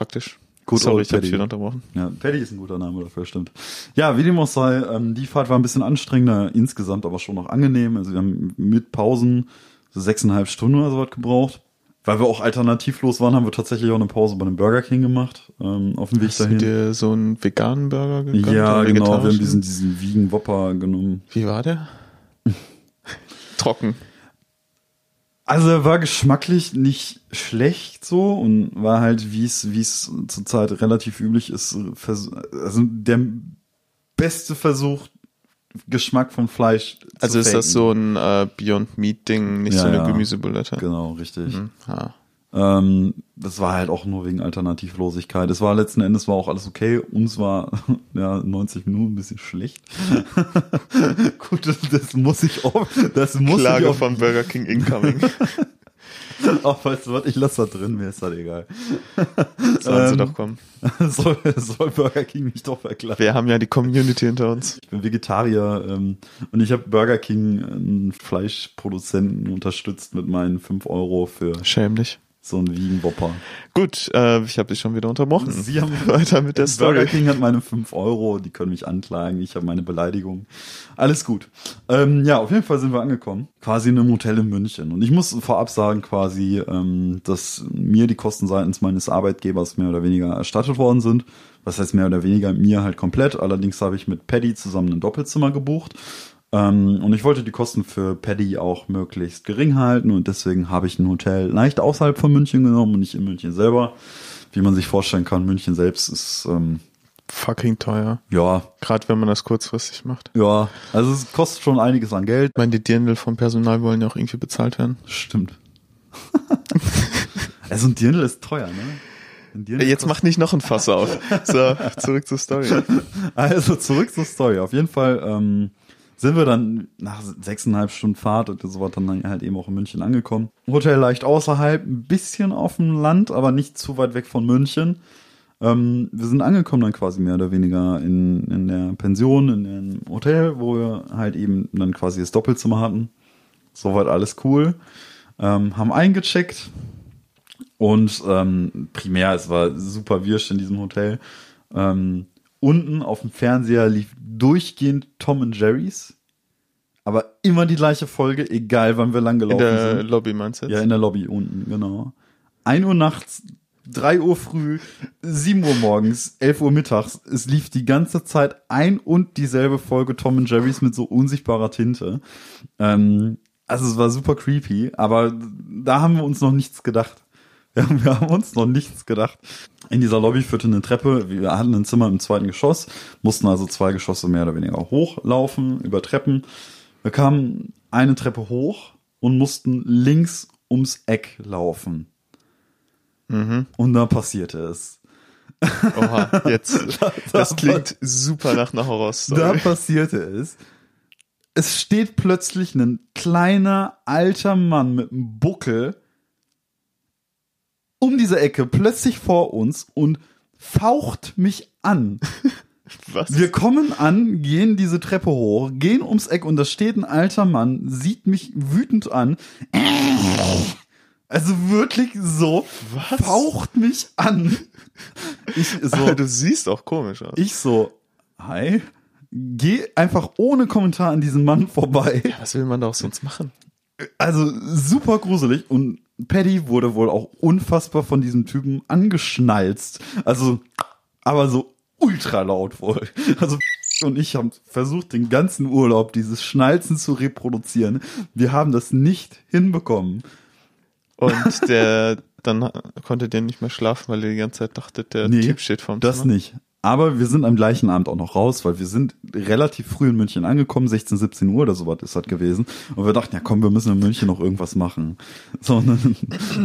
Praktisch. Good Sorry, old ich habe wieder unterbrochen. Ja, Paddy ist ein guter Name dafür, stimmt. Ja, wie dem auch sei, ähm, die Fahrt war ein bisschen anstrengender, insgesamt aber schon noch angenehm. Also wir haben mit Pausen so sechseinhalb Stunden oder so was gebraucht. Weil wir auch alternativlos waren, haben wir tatsächlich auch eine Pause bei einem Burger King gemacht, ähm, auf dem Weg Hast du dahin. dir so einen veganen Burger gegönnt? Ja, genau, wir haben diesen, diesen Vegan Whopper genommen. Wie war der? *laughs* Trocken. Also er war geschmacklich nicht schlecht so und war halt, wie es wie es zurzeit relativ üblich ist, also der beste Versuch, Geschmack von Fleisch zu Also ist das faken. so ein äh, Beyond Meat Ding, nicht Ja, so eine ja. Gemüsebulette? Genau, richtig. Hm, ah. Ähm, das war halt auch nur wegen Alternativlosigkeit. Es war letzten Endes war auch alles okay. Uns war *laughs* ja 90 Minuten ein bisschen schlecht. *laughs* Gut, das, das muss ich auch. Das muss ich Klage auch, von Burger King incoming. *laughs* Ach, weißt du was? Ich lasse da drin. Mir ist das egal. Sollen sie Ähm, doch kommen. soll, soll Burger King mich doch verklagen. Wir haben ja die Community hinter uns. Ich bin Vegetarier ähm, und ich habe Burger King, einen Fleischproduzenten, unterstützt mit meinen 5 Euro für Schäm dich. So einen Vegan Whopper. Gut, äh, ich habe dich schon wieder unterbrochen. Sie haben *laughs* Weiter mit der *laughs* Burger Story. King hat meine 5 Euro, die können mich anklagen, ich habe meine Beleidigung. Alles gut. Ähm, ja, auf jeden Fall sind wir angekommen. Quasi in einem Hotel in München. Und ich muss vorab sagen, quasi, ähm, dass mir die Kosten seitens meines Arbeitgebers mehr oder weniger erstattet worden sind. Was heißt mehr oder weniger? Mir halt komplett. Allerdings habe ich mit Paddy zusammen ein Doppelzimmer gebucht. Ähm, und ich wollte die Kosten für Paddy auch möglichst gering halten und deswegen habe ich ein Hotel leicht außerhalb von München genommen und nicht in München selber. Wie man sich vorstellen kann, München selbst ist, ähm, Fucking teuer. ja, Gerade wenn man das kurzfristig macht. ja, also es kostet schon einiges an Geld. Ich meine, die Dirndl vom Personal wollen ja auch irgendwie bezahlt werden. Stimmt. *laughs* also ein Dirndl ist teuer, ne? Jetzt mach nicht noch ein Fass auf. So, zurück zur Story. *laughs* Also zurück zur Story. Auf jeden Fall ähm, sind wir dann nach sechseinhalb Stunden Fahrt und so was dann halt eben auch in München angekommen. Hotel leicht außerhalb, ein bisschen auf dem Land, aber nicht zu weit weg von München. Ähm, wir sind angekommen dann quasi mehr oder weniger in, in der Pension, in dem Hotel, wo wir halt eben dann quasi das Doppelzimmer hatten. Soweit alles cool. Ähm, haben eingecheckt und ähm, primär, es war super wirsch in diesem Hotel. Ähm, unten auf dem Fernseher lief durchgehend Tom and Jerry's. Aber immer die gleiche Folge, egal wann wir lang In gelaufen der sind. Lobby meinst du jetzt? Ja, in der Lobby unten, genau. 1 Uhr nachts, 3 Uhr früh, 7 Uhr morgens, 11 Uhr mittags. Es lief die ganze Zeit ein und dieselbe Folge Tom and Jerry's mit so unsichtbarer Tinte. Ähm, also es war super creepy, aber da haben wir uns noch nichts gedacht. *laughs* Wir haben, wir haben uns noch nichts gedacht. In dieser Lobby führte eine Treppe. Wir hatten ein Zimmer im zweiten Geschoss, mussten also zwei Geschosse mehr oder weniger hochlaufen, über Treppen. Wir kamen eine Treppe hoch und mussten links ums Eck laufen. Mhm. Und da passierte es. Oha, jetzt. *laughs* Das klingt super nach einer Da Horrorstory. passierte es. Es steht plötzlich ein kleiner alter Mann mit einem Buckel um diese Ecke plötzlich vor uns und faucht mich an. *laughs* Was? Wir kommen an, gehen diese Treppe hoch, gehen ums Eck und da steht ein alter Mann, sieht mich wütend an. Also wirklich so, Was? faucht mich an. Ich so, du siehst auch komisch aus. ich so, hi, geh einfach ohne Kommentar an diesen Mann vorbei. Was will man da auch sonst machen? Also super gruselig und Paddy wurde wohl auch unfassbar von diesem Typen angeschnalzt. Also, aber so ultra laut wohl. Also *laughs* und ich haben versucht, den ganzen Urlaub dieses Schnalzen zu reproduzieren. Wir haben das nicht hinbekommen. Und *laughs* der, dann konnte der nicht mehr schlafen, weil er die ganze Zeit dachte, der Nee, Typ steht vorm Das Zimmer. nicht. Aber wir sind am gleichen Abend auch noch raus, weil wir sind relativ früh in München angekommen, 16, 17 Uhr oder sowas ist das gewesen. Und wir dachten, ja komm, wir müssen in München noch irgendwas machen. So, dann,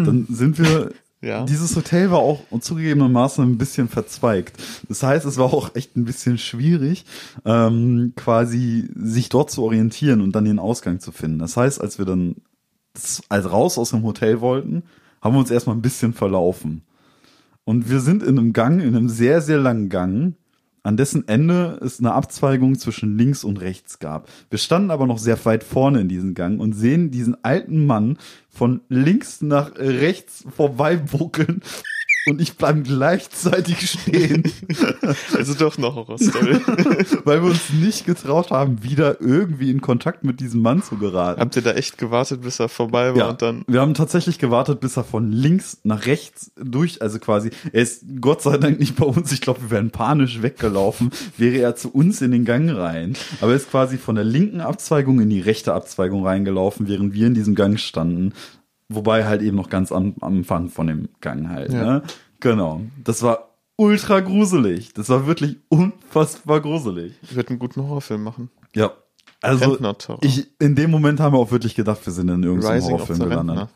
dann sind wir, Ja. dieses Hotel war auch zugegebenermaßen ein bisschen verzweigt. Das heißt, es war auch echt ein bisschen schwierig, ähm, quasi sich dort zu orientieren und dann den Ausgang zu finden. Das heißt, als wir dann als raus aus dem Hotel wollten, haben wir uns erstmal ein bisschen verlaufen. Und wir sind in einem Gang, in einem sehr, sehr langen Gang, an dessen Ende es eine Abzweigung zwischen links und rechts gab. Wir standen aber noch sehr weit vorne in diesem Gang und sehen diesen alten Mann von links nach rechts vorbei buckeln und ich bleiben gleichzeitig stehen, *laughs* Also doch noch Horrorstory. *laughs* weil wir uns nicht getraut haben, wieder irgendwie in Kontakt mit diesem Mann zu geraten. Habt ihr da echt gewartet, bis er vorbei war Ja, und dann. wir haben tatsächlich gewartet, bis er von links nach rechts durch, also quasi, er ist Gott sei Dank nicht bei uns, ich glaube, wir wären panisch weggelaufen, wäre er zu uns in den Gang rein. Aber er ist quasi von der linken Abzweigung in die rechte Abzweigung reingelaufen, während wir in diesem Gang standen. Wobei halt eben noch ganz am, am Anfang von dem Gang halt. Ja. Ne? Genau. Das war ultra gruselig. Das war wirklich unfassbar gruselig. Ich würde einen guten Horrorfilm machen. Ja. Also, ich, in dem Moment haben wir auch wirklich gedacht, wir sind in irgendeinem Rising Horrorfilm gelandet.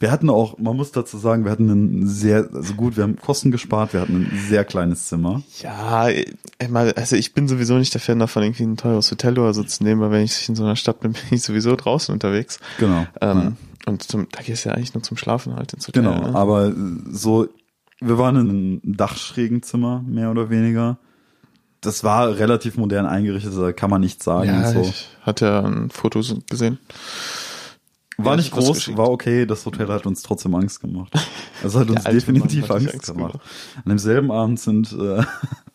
Wir hatten auch, man muss dazu sagen, wir hatten ein sehr, also gut, wir haben Kosten gespart, wir hatten ein sehr kleines Zimmer. Ja, ich mal, also ich bin sowieso nicht der Fan davon, irgendwie ein teures Hotel oder so zu nehmen, weil wenn ich in so einer Stadt bin, *laughs* bin ich sowieso draußen unterwegs. Genau. Ähm, Und zum, da gehst du ja eigentlich nur zum Schlafen halt ins Hotel. Genau, ne? aber so, wir waren in einem Dachschrägenzimmer, mehr oder weniger. Das war relativ modern eingerichtet, da kann man nichts sagen. ja, so. ich hatte ja ein Foto gesehen. War Ja, nicht groß, geschickt. war okay, das Hotel hat uns trotzdem Angst gemacht. *laughs* Es hat uns alte definitiv Angst, Angst gemacht. gemacht. An demselben Abend sind, äh,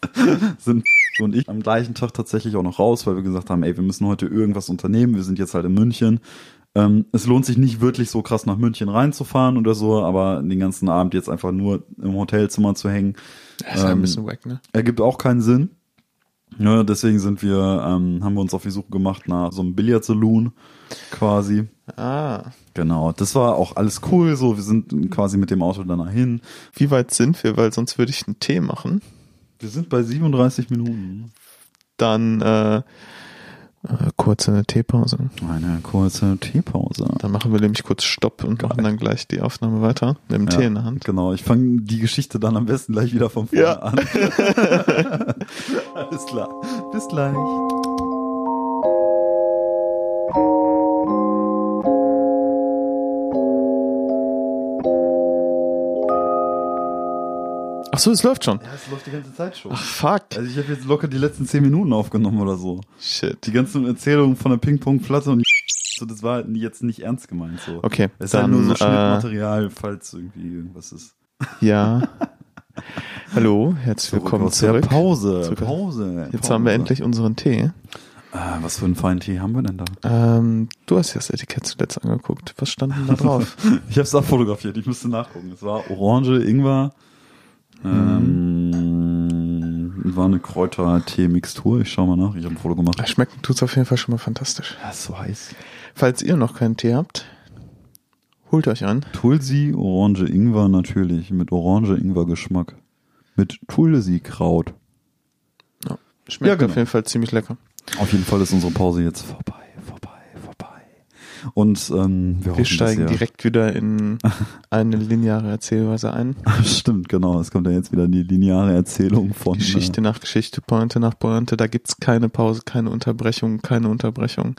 *laughs* sind und ich am gleichen Tag tatsächlich auch noch raus, weil wir gesagt haben, ey, wir müssen heute irgendwas unternehmen, wir sind jetzt halt in München. Ähm, es lohnt sich nicht wirklich so krass nach München reinzufahren oder so, aber den ganzen Abend jetzt einfach nur im Hotelzimmer zu hängen, Das ist ja ein Ähm, bisschen wack, ne? ergibt auch keinen Sinn. Ja, deswegen sind wir, ähm, haben wir uns auf die Suche gemacht nach so einem Billardsaloon quasi. Ah. Genau, das war auch alles cool. So, wir sind quasi mit dem Auto dann dahin. Wie weit sind wir? Weil sonst würde ich einen Tee machen. Wir sind bei 37 Minuten. Dann äh, äh, kurze Teepause. Eine kurze Teepause. Dann machen wir nämlich kurz Stopp und machen dann gleich die Aufnahme weiter mit dem Tee in der Hand. Genau, ich fange die Geschichte dann am besten gleich wieder von vorne Ja. an. *laughs* Alles klar. Bis gleich. Ach so, es läuft schon. Ja, es läuft die ganze Zeit schon. Ach fuck. Also ich habe jetzt locker die letzten 10 Minuten aufgenommen oder so. Shit. Die ganzen Erzählungen von der Ping-Pong-Platte und *laughs* so, das war jetzt nicht ernst gemeint so. Okay, Es ist halt nur so äh, Schnittmaterial, falls irgendwie irgendwas ist. *laughs* ja. Hallo, herzlich willkommen der zurück. Pause. Zurück. Pause. Jetzt Pause. haben wir endlich unseren Tee. Ah, was für einen feinen Tee haben wir denn da? Ähm, du hast ja das Etikett zuletzt angeguckt. Was stand denn da drauf? *laughs* Ich habe es abfotografiert, ich müsste nachgucken. Es war Orange, Ingwer, ähm, war eine Kräuter-Tee-Mixtur. Ich schau mal nach, ich habe ein Foto gemacht. Schmecken tut's auf jeden Fall schon mal fantastisch. Ja, ist so heiß. Falls ihr noch keinen Tee habt, holt euch einen. Tulsi, Orange, Ingwer natürlich, mit Orange-Ingwer-Geschmack. Mit Tulsi-Kraut. Schmeckt Ja, genau. auf jeden Fall ziemlich lecker. Auf jeden Fall ist unsere Pause jetzt vorbei. Und ähm, wir, Wir steigen direkt wieder in *laughs* eine lineare Erzählweise ein. *laughs* Stimmt, genau. Es kommt ja jetzt wieder die lineare Erzählung von Geschichte nach Geschichte, Pointe nach Pointe. Da gibt's keine Pause, keine Unterbrechung, keine Unterbrechung.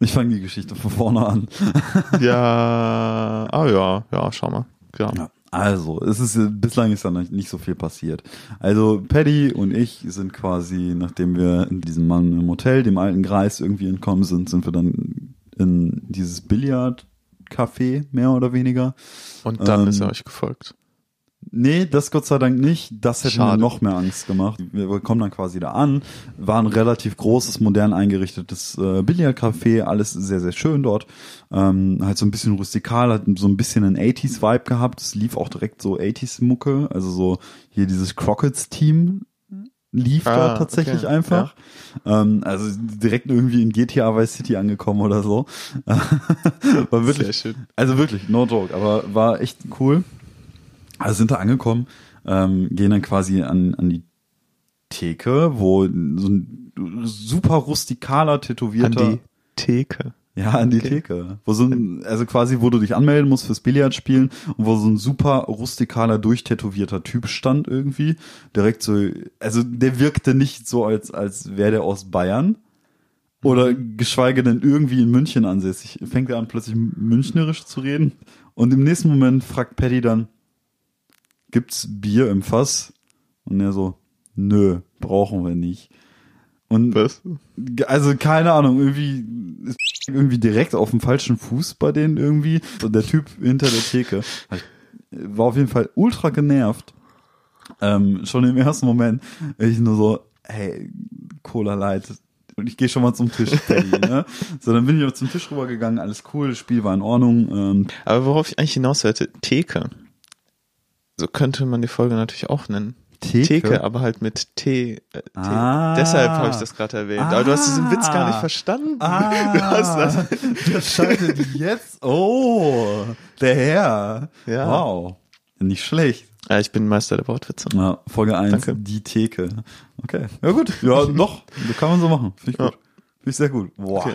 Äh, ich fange die Geschichte von vorne an. *laughs* Ja, ah ja, ja, schau mal. Ja. Ja, also, es ist bislang ist da nicht so viel passiert. Also Paddy und ich sind quasi, nachdem wir in diesem Mann im Hotel, dem alten Greis irgendwie entkommen sind, sind wir dann in dieses Billard-Café, mehr oder weniger. Und dann Ähm, ist er euch gefolgt. Nee, das Gott sei Dank nicht. Das hätte mir Schade. noch mehr Angst gemacht. Wir kommen dann quasi da an, war ein relativ großes, modern eingerichtetes äh, Billardcafé, alles sehr, sehr schön dort. Ähm, halt so ein bisschen rustikal, hat so ein bisschen einen 80s-Vibe gehabt. Es lief auch direkt so 80s-Mucke, also so hier dieses Crockets-Team lief da Ah, tatsächlich okay, einfach. Ähm, also direkt irgendwie in GTA Vice City angekommen oder so. *laughs* war wirklich, also wirklich, no joke, aber war echt cool. Also sind da angekommen, ähm, gehen dann quasi an, an die Theke, wo so ein super rustikaler, An tätowierter, die Theke. Ja, an die Okay. Theke, wo so ein, also quasi, wo du dich anmelden musst fürs Billardspielen und wo so ein super rustikaler, durchtätowierter Typ stand irgendwie, direkt so, also der wirkte nicht so, als, als wäre der aus Bayern. Oder geschweige denn irgendwie in München ansässig. Fängt er an, plötzlich münchnerisch zu reden. Und im nächsten Moment fragt Paddy dann, gibt's Bier im Fass? Und er so, nö, brauchen wir nicht. Und Was? also keine Ahnung, irgendwie ist irgendwie direkt auf dem falschen Fuß bei denen irgendwie. Und der Typ hinter der Theke. War auf jeden Fall ultra genervt. Ähm, schon im ersten Moment, ich nur so, hey, Cola Light. Und ich gehe schon mal zum Tisch, Paddy, *laughs* ne? So, dann bin ich auch zum Tisch rübergegangen, alles cool, das Spiel war in Ordnung. Ähm, Aber worauf ich eigentlich hinaus wollte, Theke. So könnte man die Folge natürlich auch nennen. Theke? Theke, aber halt mit T. Äh. Ah. Deshalb habe ich das gerade erwähnt. Aber du hast diesen Witz gar nicht Ah. verstanden. Ah, *laughs* Du hast das, *laughs* das schaltet jetzt. Oh, der Herr. Ja. Wow. Nicht schlecht. ja, ich bin Meister der Wortwitze. Ja, Folge 1, Danke. die Theke. Okay. Ja gut. Ja, *laughs* doch. Das kann man so machen. Finde ich Ja. gut. Finde ich sehr gut. Wow. Okay.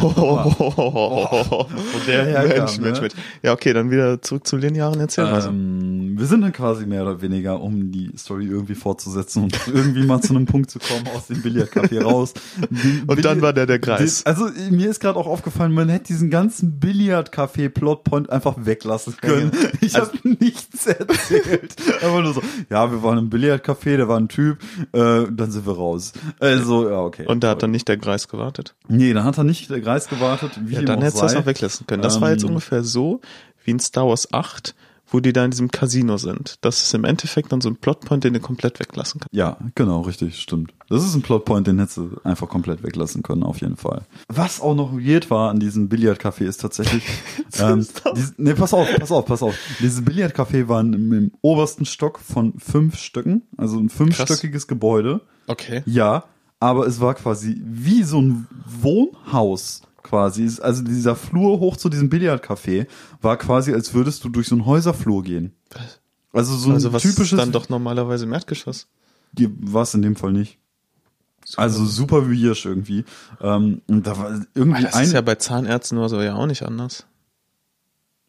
Wo der herkam, Mensch, ne? Mensch, Mensch. Ja, okay, dann wieder zurück zur linearen Erzählweise. Ähm, wir sind dann quasi mehr oder weniger, um die Story irgendwie fortzusetzen und *laughs* irgendwie mal zu einem Punkt zu kommen aus dem Billardcafé raus. *laughs* Und dann war der der Kreis. Also mir ist gerade auch aufgefallen, man hätte diesen ganzen Billardcafé Plotpoint einfach weglassen können. *laughs* Ich Also habe nichts erzählt. Aber nur so, ja, wir waren im Billardcafé, da war ein Typ, äh, dann sind wir raus. Also ja, okay. Und da hat dann nicht der Kreis gewartet. nee, dann hat er nicht der Kreis gewartet. Wie Ja, dann auch hättest du das noch weglassen können. Das war jetzt Ähm, ungefähr so wie in Star Wars 8, wo die da in diesem Casino sind. Das ist im Endeffekt dann so ein Plotpoint, den du komplett weglassen kannst. Ja, genau, richtig, stimmt. Das ist ein Plotpoint, den hättest du einfach komplett weglassen können, auf jeden Fall. Was auch noch weird war an diesem Billardcafé ist tatsächlich, *laughs* ähm, dies, nee, pass auf, pass auf, pass auf. Dieses Billardcafé war im, im obersten Stock von fünf Stücken, also ein fünfstöckiges Gebäude. Okay. Ja, aber es war quasi wie so ein Wohnhaus quasi. Also dieser Flur hoch zu diesem Billardcafé war quasi, als würdest du durch so einen Häuserflur gehen. Also so ein Also was typisches ist dann doch normalerweise im Erdgeschoss? die war es in dem Fall nicht. Also super weird irgendwie. Ähm, und da war irgendwie Das ein ist ja bei Zahnärzten oder so ja auch nicht anders.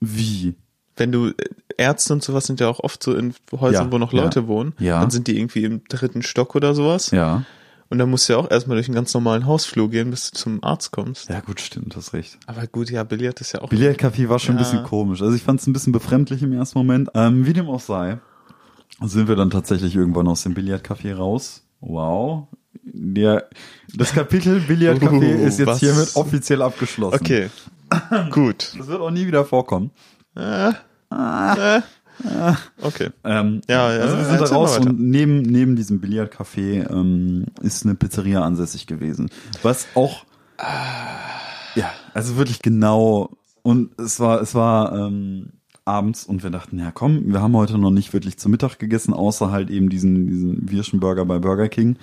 wie. Wenn du, äh, Ärzte und sowas sind ja auch oft so in Häusern, Ja, wo noch ja, Leute wohnen. ja. Dann sind die irgendwie im dritten Stock oder sowas. Ja. Und dann musst du ja auch erstmal durch einen ganz normalen Hausflur gehen, bis du zum Arzt kommst. Ja, gut, stimmt, hast recht. Aber gut, ja, Billard ist ja auch. Billardcafé war schon ein Ja. bisschen komisch. Also ich fand es ein bisschen befremdlich im ersten Moment. Ähm, wie dem auch sei, sind wir dann tatsächlich irgendwann aus dem Billardcafé raus. Wow. Der, das Kapitel Billardcafé Uh, ist jetzt was? hiermit offiziell abgeschlossen. Okay. *laughs* gut. Das wird auch nie wieder vorkommen. Okay. Ähm, Ja, ja, also wir sind da raus und neben, neben diesem Billardcafé ähm, ist eine Pizzeria ansässig gewesen. Was auch, ja, also wirklich genau, und es war, es war ähm, abends und wir dachten, ja komm, wir haben heute noch nicht wirklich zu Mittag gegessen, außer halt eben diesen, diesen Wirschenburger bei Burger King.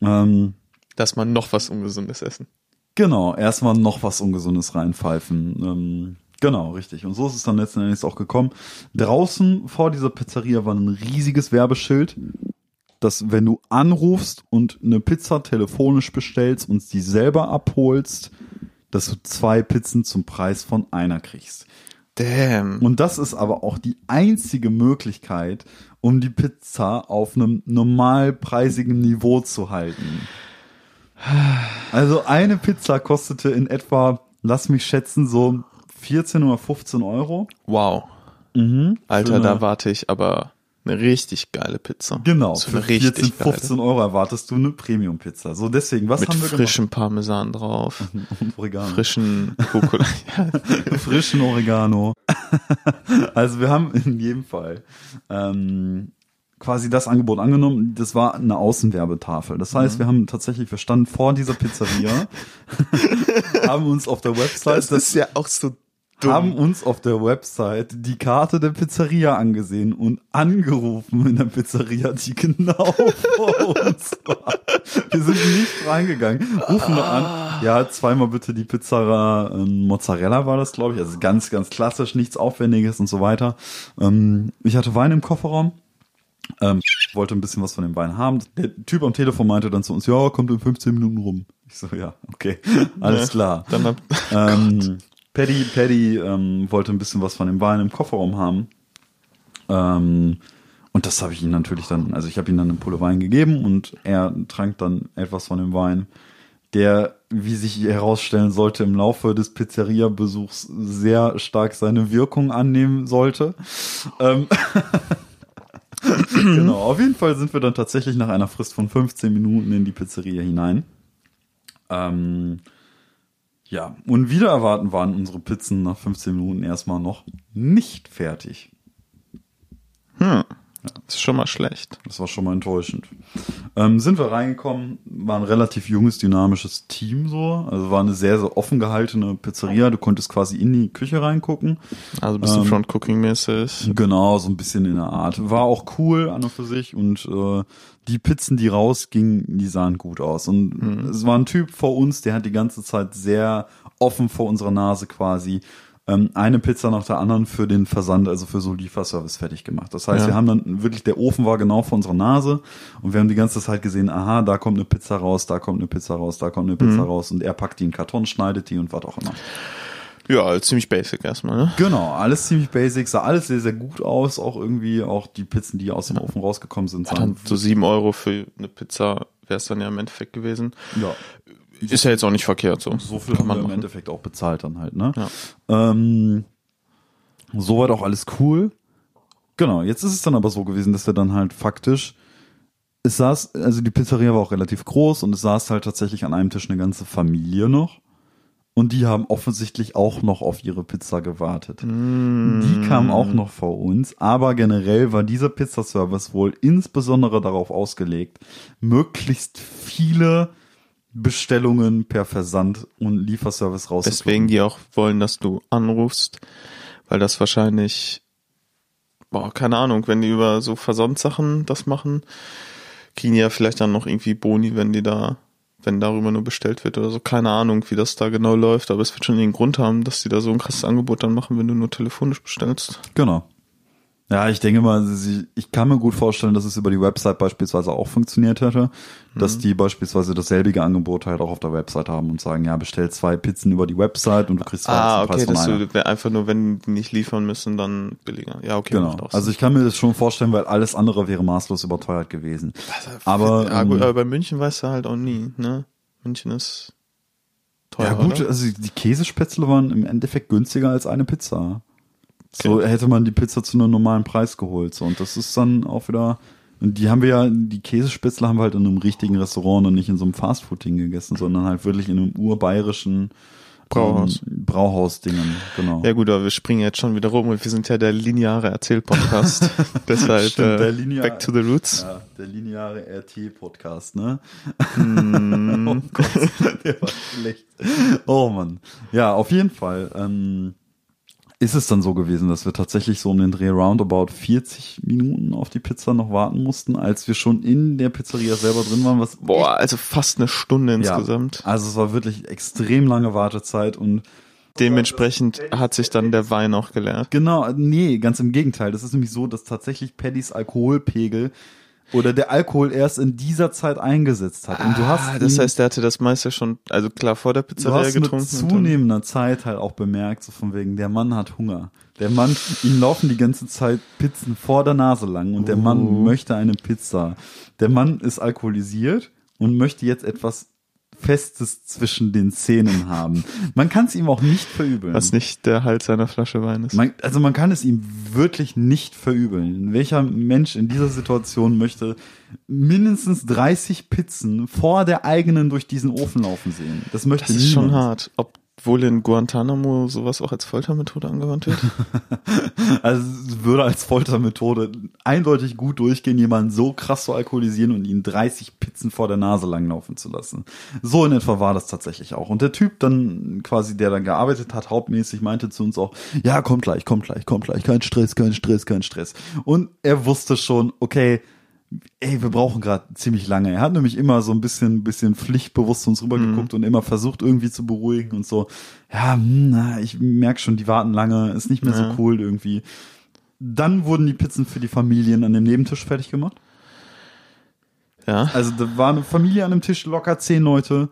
Ähm, Dass man noch was Ungesundes essen. Genau, erstmal noch was Ungesundes reinpfeifen. Ähm, genau, richtig. Und so ist es dann letzten Endes auch gekommen. Draußen vor dieser Pizzeria war ein riesiges Werbeschild, dass wenn du anrufst und eine Pizza telefonisch bestellst und sie selber abholst, dass du zwei Pizzen zum Preis von einer kriegst. Damn. Und das ist aber auch die einzige Möglichkeit, um die Pizza auf einem normalpreisigen Niveau zu halten. Also eine Pizza kostete in etwa, lass mich schätzen, so 14 oder 15 Euro. Wow. Mhm. Alter, Für da eine- warte ich aber eine richtig geile Pizza. Genau, So für eine richtig 14, geile. 15 Euro erwartest du eine Premium-Pizza. So deswegen, was Mit haben wir frischem Parmesan drauf. gemacht? *laughs* Und Oregano. Frischen *laughs* ja. *laughs* frischen Oregano. also wir haben in jedem Fall ähm, quasi das Angebot angenommen. Das war eine Außenwerbetafel. Das Mhm. heißt, wir haben tatsächlich, wir standen vor dieser Pizzeria, haben uns auf der Website, Das ist ja auch so dumm. haben uns auf der Website die Karte der Pizzeria angesehen und angerufen in der Pizzeria, die genau *laughs* vor uns war. Wir sind nicht reingegangen, rufen noch an. Ja, zweimal bitte die Pizza ähm, Mozzarella war das, glaube ich. Also ganz, ganz klassisch, nichts Aufwendiges und so weiter. Ähm, ich hatte Wein im Kofferraum. Ähm, wollte ein bisschen was von dem Wein haben. Der Typ am Telefon meinte dann zu uns, ja, kommt in 15 Minuten rum. Ich so, ja, okay, *laughs* alles klar. Dann hab, Ähm, *laughs* Paddy, Paddy ähm, wollte ein bisschen was von dem Wein im Kofferraum haben. Ähm, und das habe ich ihm natürlich dann, also ich habe ihm dann eine Pulle Wein gegeben und er trank dann etwas von dem Wein, der, wie sich herausstellen sollte, im Laufe des Pizzeria-Besuchs sehr stark seine Wirkung annehmen sollte. Ähm, *laughs* genau, auf jeden Fall sind wir dann tatsächlich nach einer Frist von 15 Minuten in die Pizzeria hinein. Ähm, Ja, und wieder erwarten waren unsere Pizzen nach 15 Minuten erstmal noch nicht fertig. Hm. Das ist schon mal schlecht. Das war schon mal enttäuschend. Ähm, sind wir reingekommen, war ein relativ junges, dynamisches Team so. Also war eine sehr, sehr offen gehaltene Pizzeria. Du konntest quasi in die Küche reingucken. Also ein bisschen Ähm, Front-Cooking-mäßig. Genau, so ein bisschen in der Art. War auch cool an und für sich und äh, die Pizzen, die rausgingen, die sahen gut aus. Und es war ein Typ vor uns, der hat die ganze Zeit sehr offen vor unserer Nase quasi ähm, eine Pizza nach der anderen für den Versand, also für so Lieferservice fertig gemacht. Das heißt, Ja. wir haben dann wirklich, der Ofen war genau vor unserer Nase und wir haben die ganze Zeit gesehen, aha, da kommt eine Pizza raus, da kommt eine Pizza raus, da kommt eine Pizza raus und er packt die in Karton, schneidet die und was auch immer. Ja, ziemlich basic erstmal, ne? Genau, alles ziemlich basic, sah alles sehr, sehr gut aus, auch irgendwie, auch die Pizzen, die aus dem Ofen rausgekommen sind, sahen, Dann so sieben Euro für eine Pizza wäre es dann ja im Endeffekt gewesen. ja, Ist ja jetzt auch nicht verkehrt so. so viel Kann haben man wir im machen. Endeffekt auch bezahlt dann halt, ne? Ja. Ähm, soweit auch alles cool. Genau, jetzt ist es dann aber so gewesen, dass wir dann halt faktisch, es saß, also die Pizzeria war auch relativ groß und es saß halt tatsächlich an einem Tisch eine ganze Familie noch. Und die haben offensichtlich auch noch auf ihre Pizza gewartet. Die kam auch noch vor uns, aber generell war dieser Pizzaservice wohl insbesondere darauf ausgelegt, möglichst viele Bestellungen per Versand und Lieferservice rauszukriegen. Deswegen die auch wollen, dass du anrufst, weil das wahrscheinlich, boah, keine Ahnung, wenn die über so Versandsachen das machen, kriegen die ja vielleicht dann noch irgendwie Boni, wenn die da, wenn darüber nur bestellt wird oder so. Keine Ahnung, wie das da genau läuft, aber es wird schon den Grund haben, dass die da so ein krasses Angebot dann machen, wenn du nur telefonisch bestellst. Genau. Ja, ich denke mal, ich kann mir gut vorstellen, dass es über die Website beispielsweise auch funktioniert hätte, dass Mhm. die beispielsweise dasselbige Angebot halt auch auf der Website haben und sagen, ja, bestell zwei Pizzen über die Website und du kriegst zwei Ah, Preis okay, von einer. du einfach nur, wenn die nicht liefern müssen, dann billiger. Ja, okay. Genau. Also ich kann mir das schon vorstellen, weil alles andere wäre maßlos überteuert gewesen. Aber, ja, gut, ähm, aber bei München weißt du halt auch nie, ne? München ist teuer. ja gut, oder? also die Käsespätzle waren im Endeffekt günstiger als eine Pizza. So hätte man die Pizza zu einem normalen Preis geholt. So. Und das ist dann auch wieder. Und die haben wir ja, die Käsespätzle haben wir halt in einem richtigen Restaurant und nicht in so einem Fastfood-Ding gegessen, sondern halt wirklich in einem urbayerischen Brauhaus. Ähm, Brauhaus-Dingen, genau. Ja gut, aber wir springen jetzt schon wieder rum und wir sind ja der lineare Erzählpodcast. *laughs* Deshalb Stimmt, der äh, lineare- back to the roots. Ja, der lineare RT-Podcast, ne? Mm. *laughs* oh Gott, der war schlecht. Oh Mann. Ja, auf jeden Fall ähm, ist es dann so gewesen, dass wir tatsächlich so um den Dreh roundabout 40 Minuten auf die Pizza noch warten mussten, als wir schon in der Pizzeria selber drin waren, was Boah, also fast eine Stunde Ja, insgesamt. Also es war wirklich extrem lange Wartezeit und Dementsprechend hat sich dann der Wein auch geleert. Genau, nee, ganz im Gegenteil. Das ist nämlich so, dass tatsächlich Paddys Alkoholpegel oder der Alkohol erst in dieser Zeit eingesetzt hat. Und du hast ah, das heißt, der hatte das meiste schon, also klar vor der du Pizzeria hast mit zunehmender Zeit halt auch bemerkt, so von wegen, der Mann hat Hunger. Der Mann, ihm laufen die ganze Zeit Pizzen vor der Nase lang und der Uh. Mann möchte eine Pizza. Der Mann ist alkoholisiert und möchte jetzt etwas Festes zwischen den Zähnen haben. Man kann es ihm auch nicht verübeln. Was nicht der Hals seiner Flasche Wein ist. Man, also man kann es ihm wirklich nicht verübeln. Welcher Mensch in dieser Situation möchte mindestens 30 Pizzen vor der eigenen durch diesen Ofen laufen sehen? Das möchte Das ist schon niemand. hart. Obwohl in Guantanamo sowas auch als Foltermethode angewandt wird. *laughs* Also es würde als Foltermethode eindeutig gut durchgehen, jemanden so krass zu alkoholisieren und ihn 30 Pizzen vor der Nase langlaufen zu lassen. So in etwa war das tatsächlich auch. Und der Typ dann quasi, der dann gearbeitet hat, hauptmäßig meinte zu uns auch, ja, kommt gleich, kommt gleich, kommt gleich, kein Stress, kein Stress, kein Stress. Und er wusste schon, okay, ey, wir brauchen gerade ziemlich lange. Er hat nämlich immer so ein bisschen, bisschen pflichtbewusst uns rübergeguckt und immer versucht irgendwie zu beruhigen und so. Ja, hm, na, ich merk schon, die warten lange, ist nicht mehr Ja. so cool irgendwie. Dann wurden die Pizzen für die Familien an dem Nebentisch fertig gemacht. Ja. Also da war eine Familie an dem Tisch, locker zehn Leute.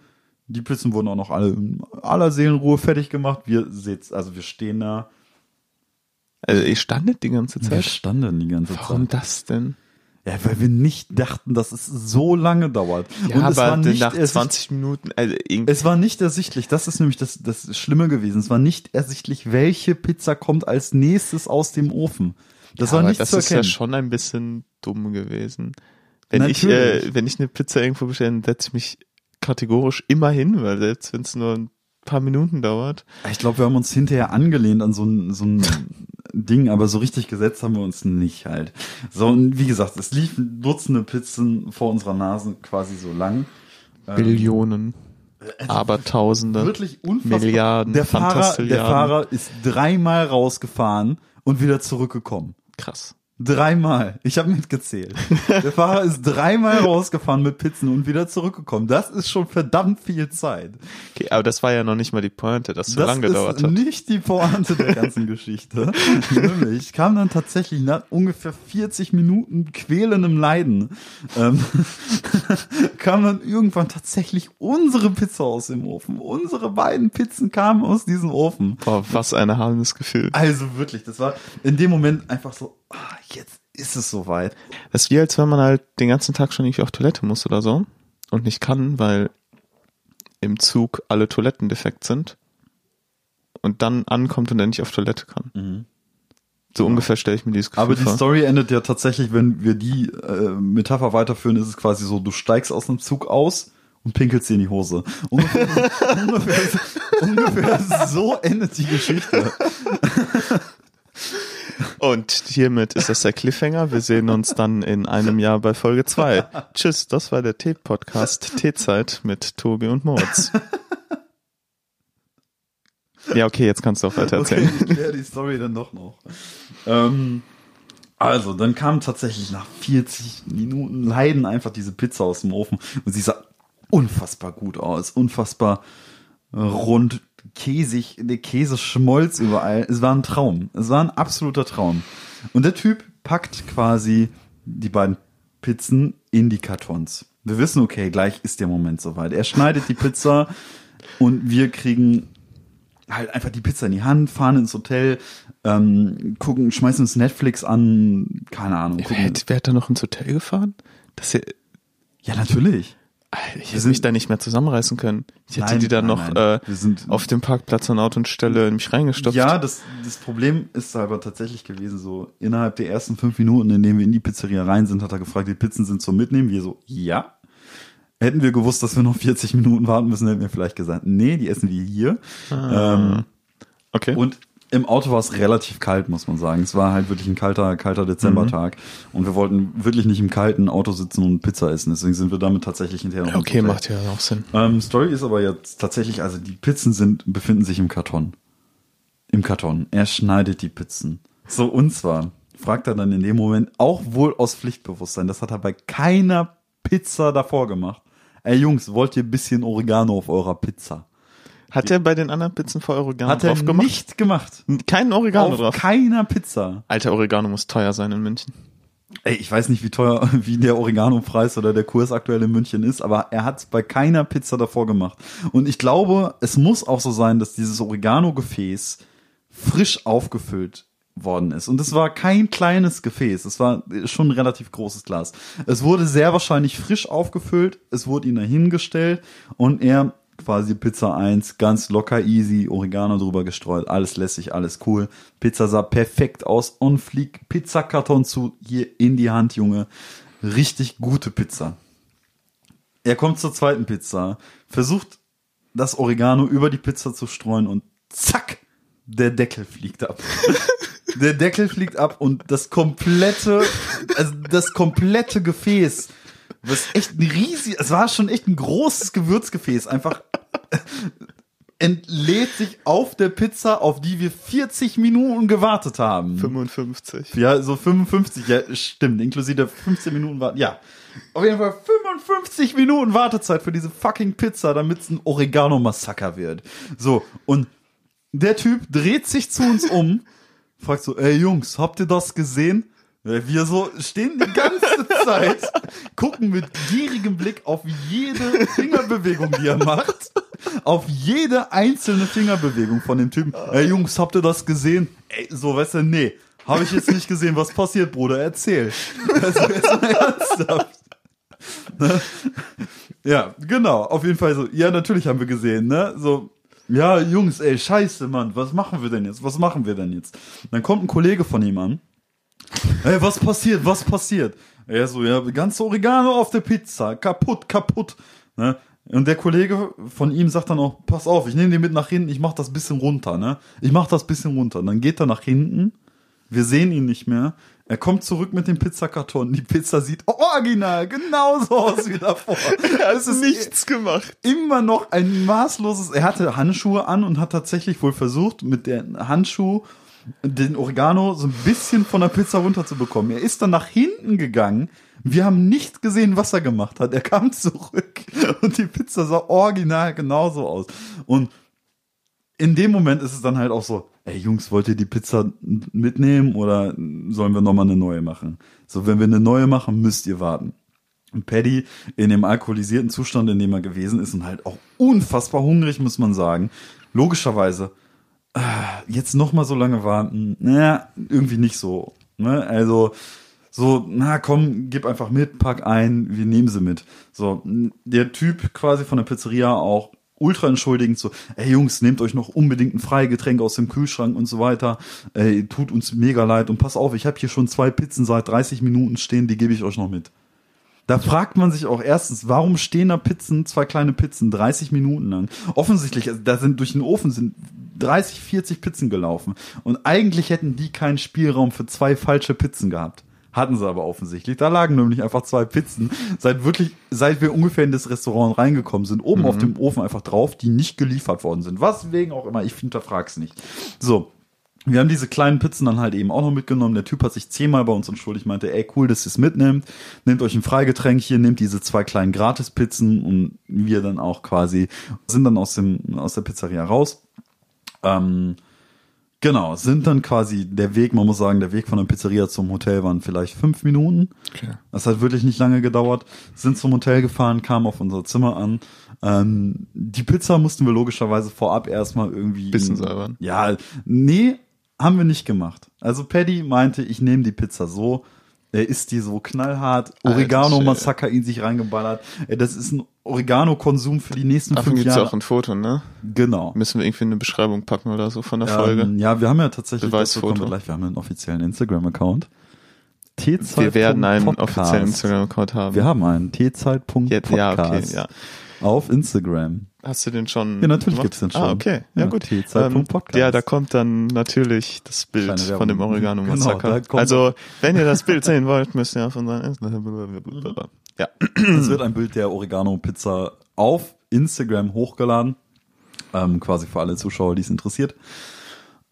Die Pizzen wurden auch noch alle in aller Seelenruhe fertig gemacht. Wir sitzen, also wir stehen da. Also ihr standet die ganze Wir Zeit. standen die ganze Warum Zeit. das denn? Ja, weil wir nicht dachten, dass es so lange dauert. Ja, Und es war nicht nach ersicht- 20 Minuten, also. Es war nicht ersichtlich, das ist nämlich das, das Schlimme gewesen. Es war nicht ersichtlich, welche Pizza kommt als nächstes aus dem Ofen. Das Ja, war nicht das zu ist ja erkennen. schon ein bisschen dumm gewesen. Wenn ich, Natürlich. äh, wenn ich eine Pizza irgendwo bestelle, dann setze ich mich kategorisch immer hin, weil selbst wenn es nur ein paar Minuten dauert. Ich glaube, wir haben uns hinterher angelehnt an so ein, so ein *laughs* Ding, aber so richtig gesetzt haben wir uns nicht halt. So, und wie gesagt, es liefen Dutzende Pizzen vor unserer Nase quasi so lang. Billionen, Also Abertausende, Wirklich unfassbar. Milliarden, der Fahrer, der. Fahrer ist dreimal rausgefahren und wieder zurückgekommen. Krass. Dreimal. Ich habe mitgezählt. Der Fahrer ist dreimal rausgefahren mit Pizzen und wieder zurückgekommen. Das ist schon verdammt viel Zeit. Okay, aber das war ja noch nicht mal die Pointe, dass so das lange gedauert ist hat. nicht die Pointe der ganzen Geschichte. *laughs* Nämlich, ich kam dann tatsächlich nach ungefähr 40 Minuten quälendem Leiden, ähm, *laughs* kam dann irgendwann tatsächlich unsere Pizza aus dem Ofen. Unsere beiden Pizzen kamen aus diesem Ofen. Boah, was ein erhabenes Gefühl. Also wirklich, das war in dem Moment einfach so, jetzt ist es soweit. Das ist wie als wenn man halt den ganzen Tag schon nicht auf Toilette muss oder so und nicht kann, weil im Zug alle Toiletten defekt sind und dann ankommt und dann nicht auf Toilette kann. So ungefähr stelle ich mir dieses Gefühl Aber die vor. Story endet ja tatsächlich, wenn wir die äh, Metapher weiterführen, ist es quasi so, du steigst aus einem Zug aus und pinkelst dir in die Hose. Ungefähr, *laughs* ungefähr, ungefähr so endet die Geschichte. *laughs* Und hiermit ist das der Cliffhanger. Wir sehen uns dann in einem Jahr bei Folge 2. Tschüss, das war der Tee-Podcast Teezeit mit Tobi und Moritz. Ja, okay, jetzt kannst du auch weiter Okay, erzählen. ich kläre die Story dann doch noch. Ähm, also, dann kam tatsächlich nach 40 Minuten Leiden einfach diese Pizza aus dem Ofen und sie sah unfassbar gut aus, unfassbar rund, käsig, der Käse schmolz überall. Es war ein Traum. Es war ein absoluter Traum. Und der Typ packt quasi die beiden Pizzen in die Kartons. Wir wissen, okay, gleich ist der Moment soweit. Er schneidet die Pizza und wir kriegen halt einfach die Pizza in die Hand, fahren ins Hotel, ähm, gucken, schmeißen uns Netflix an, keine Ahnung. Wer, wer hat da noch ins Hotel gefahren? Das, Ja, natürlich. Ich hätte mich da nicht mehr zusammenreißen können. Ich hätte Nein, die dann nein, noch nein. äh, sind- auf dem Parkplatz an Ort und Stelle in mich reingestopft. Ja, das, das Problem ist aber tatsächlich gewesen, so innerhalb der ersten fünf Minuten, in denen wir in die Pizzeria rein sind, hat er gefragt, die Pizzen sind zum Mitnehmen. Wir so, ja. Hätten wir gewusst, dass wir noch 40 Minuten warten müssen, hätten wir vielleicht gesagt, nee, die essen wir hier. Ähm, okay. Und im Auto war es relativ kalt, muss man sagen. Es war halt wirklich ein kalter, kalter Dezembertag. Und wir wollten wirklich nicht im kalten Auto sitzen und Pizza essen. Deswegen sind wir damit tatsächlich hinterher noch okay, macht ja auch Sinn. Ähm, Story ist aber jetzt tatsächlich, also die Pizzen sind, befinden sich im Karton. Im Karton. Er schneidet die Pizzen. So, und zwar fragt er dann in dem Moment, auch wohl aus Pflichtbewusstsein, das hat er bei keiner Pizza davor gemacht. Ey Jungs, wollt ihr ein bisschen Oregano auf eurer Pizza? Hat er bei den anderen Pizzen vor Oregano Hat er drauf gemacht? nicht gemacht. Kein Oregano auf drauf. keiner Pizza. Alter, Oregano muss teuer sein in München. Ey, ich weiß nicht, wie teuer, *laughs* wie der Oregano-Preis oder der Kurs aktuell in München ist, aber er hat es bei keiner Pizza davor gemacht. Und ich glaube, es muss auch so sein, dass dieses Oregano-Gefäß frisch aufgefüllt worden ist. Und es war kein kleines Gefäß, es war schon ein relativ großes Glas. Es wurde sehr wahrscheinlich frisch aufgefüllt, es wurde ihm dahingestellt und er quasi Pizza 1, ganz locker easy, Oregano drüber gestreut, alles lässig, alles cool. Pizza sah perfekt aus und fliegt Pizzakarton zu hier in die Hand, Junge. Richtig gute Pizza. Er kommt zur zweiten Pizza, versucht das Oregano über die Pizza zu streuen und zack, der Deckel fliegt ab. *laughs* der Deckel fliegt ab und das komplette, also das komplette Gefäß, was echt ein riesig, es war schon echt ein großes Gewürzgefäß, einfach entlädt sich auf der Pizza, auf die wir 40 Minuten gewartet haben. 55. Ja, so 55, ja, stimmt, inklusive der 15 Minuten warten. Ja, auf jeden Fall 55 Minuten Wartezeit für diese fucking Pizza, damit es ein Oregano-Massaker wird. So, und der Typ dreht sich zu uns um, fragt so, ey Jungs, habt ihr das gesehen? Wir so stehen die ganze *laughs* Zeit, gucken mit gierigem Blick auf jede Fingerbewegung, die er macht. Auf jede einzelne Fingerbewegung von dem Typen. Ey Jungs, habt ihr das gesehen? Ey, so, weißt du, nee. Habe ich jetzt nicht gesehen. Was passiert, Bruder? Erzähl. Also, jetzt mal *laughs* ernsthaft. Ne? Ja, genau. Auf jeden Fall so. Ja, natürlich haben wir gesehen, ne? So, ja, Jungs, ey, scheiße, Mann. Was machen wir denn jetzt? Was machen wir denn jetzt? Dann kommt ein Kollege von ihm an. Ey, was passiert? Was passiert? Er so, ja, ganz Oregano auf der Pizza. Kaputt, kaputt. Ne? Und der Kollege von ihm sagt dann auch, pass auf, ich nehme den mit nach hinten, ich mach das bisschen runter, ne? Ich mach das bisschen runter. Und dann geht er nach hinten, wir sehen ihn nicht mehr. Er kommt zurück mit dem Pizzakarton. Die Pizza sieht original genauso aus wie davor. *laughs* Er hat nichts gemacht. immer noch ein maßloses. Er hatte Handschuhe an und hat tatsächlich wohl versucht, mit den Handschuh den Oregano so ein bisschen von der Pizza runterzubekommen. Er ist dann nach hinten gegangen. Wir haben nicht gesehen, was er gemacht hat. Er kam *laughs* zurück und die Pizza sah original genauso aus. Und in dem Moment ist es dann halt auch so, ey Jungs, wollt ihr die Pizza mitnehmen oder sollen wir nochmal eine neue machen? So, wenn wir eine neue machen, müsst ihr warten. Und Paddy in dem alkoholisierten Zustand, in dem er gewesen ist und halt auch unfassbar hungrig, muss man sagen. Logischerweise, äh, jetzt nochmal so lange warten, naja, irgendwie nicht so. Ne? Also, so, na komm, gib einfach mit, pack ein, wir nehmen sie mit. So, der Typ quasi von der Pizzeria auch ultra entschuldigend so, ey Jungs, nehmt euch noch unbedingt ein Freigetränk aus dem Kühlschrank und so weiter. Ey, tut uns mega leid und pass auf, ich habe hier schon zwei Pizzen seit 30 Minuten stehen, die gebe ich euch noch mit. Da fragt man sich auch erstens, warum stehen da Pizzen, zwei kleine Pizzen, 30 Minuten lang? Offensichtlich, also da sind durch den Ofen sind 30, 40 Pizzen gelaufen. Und eigentlich hätten die keinen Spielraum für zwei falsche Pizzen gehabt. Hatten sie aber offensichtlich. Da lagen nämlich einfach zwei Pizzen. Seit wirklich, seit wir ungefähr in das Restaurant reingekommen sind, oben auf dem Ofen einfach drauf, die nicht geliefert worden sind. Was wegen auch immer, ich hinterfrag's nicht. So. Wir haben diese kleinen Pizzen dann halt eben auch noch mitgenommen. Der Typ hat sich zehnmal bei uns entschuldigt, meinte, ey, cool, dass ihr es mitnimmt. Nehmt euch ein Freigetränk hier, nehmt diese zwei kleinen Gratispizzen und wir dann auch quasi sind dann aus dem, aus der Pizzeria raus. Ähm, Genau, sind dann quasi der Weg, man muss sagen, der Weg von der Pizzeria zum Hotel waren vielleicht fünf Minuten. Okay. Das hat wirklich nicht lange gedauert. Sind zum Hotel gefahren, kamen auf unser Zimmer an. Ähm, die Pizza mussten wir logischerweise vorab erstmal irgendwie. Bisschen säubern. Ja, nee, haben wir nicht gemacht. Also Paddy meinte, ich nehme die Pizza so. Er isst die so knallhart. Oregano-Massaker in sich reingeballert. Das ist ein Oregano-Konsum für die nächsten Davon fünf gibt's Jahre. auch ein Foto, ne? genau. Müssen wir irgendwie eine Beschreibung packen oder so von der Folge. Ähm, ja, wir haben ja tatsächlich, Beweisfoto. wir gleich, wir haben einen offiziellen Instagram-Account. T-Zeit. wir werden einen Podcast. offiziellen Instagram-Account haben. Wir haben einen T-Zeit.podcast ja, okay, ja. auf Instagram. Hast du den schon? Ja, natürlich gemacht? gibt's den schon. Ah, okay. Ja, Ja, gut. T-Zeit.podcast. ja, da kommt dann natürlich das Bild von dem Oregano Massaker. Genau, da kommt- also, wenn ihr das Bild *laughs* sehen wollt, müsst ihr auf unseren Instagram. Ja. Es wird ein Bild der Oregano-Pizza auf Instagram hochgeladen. Ähm, quasi für alle Zuschauer, die es interessiert.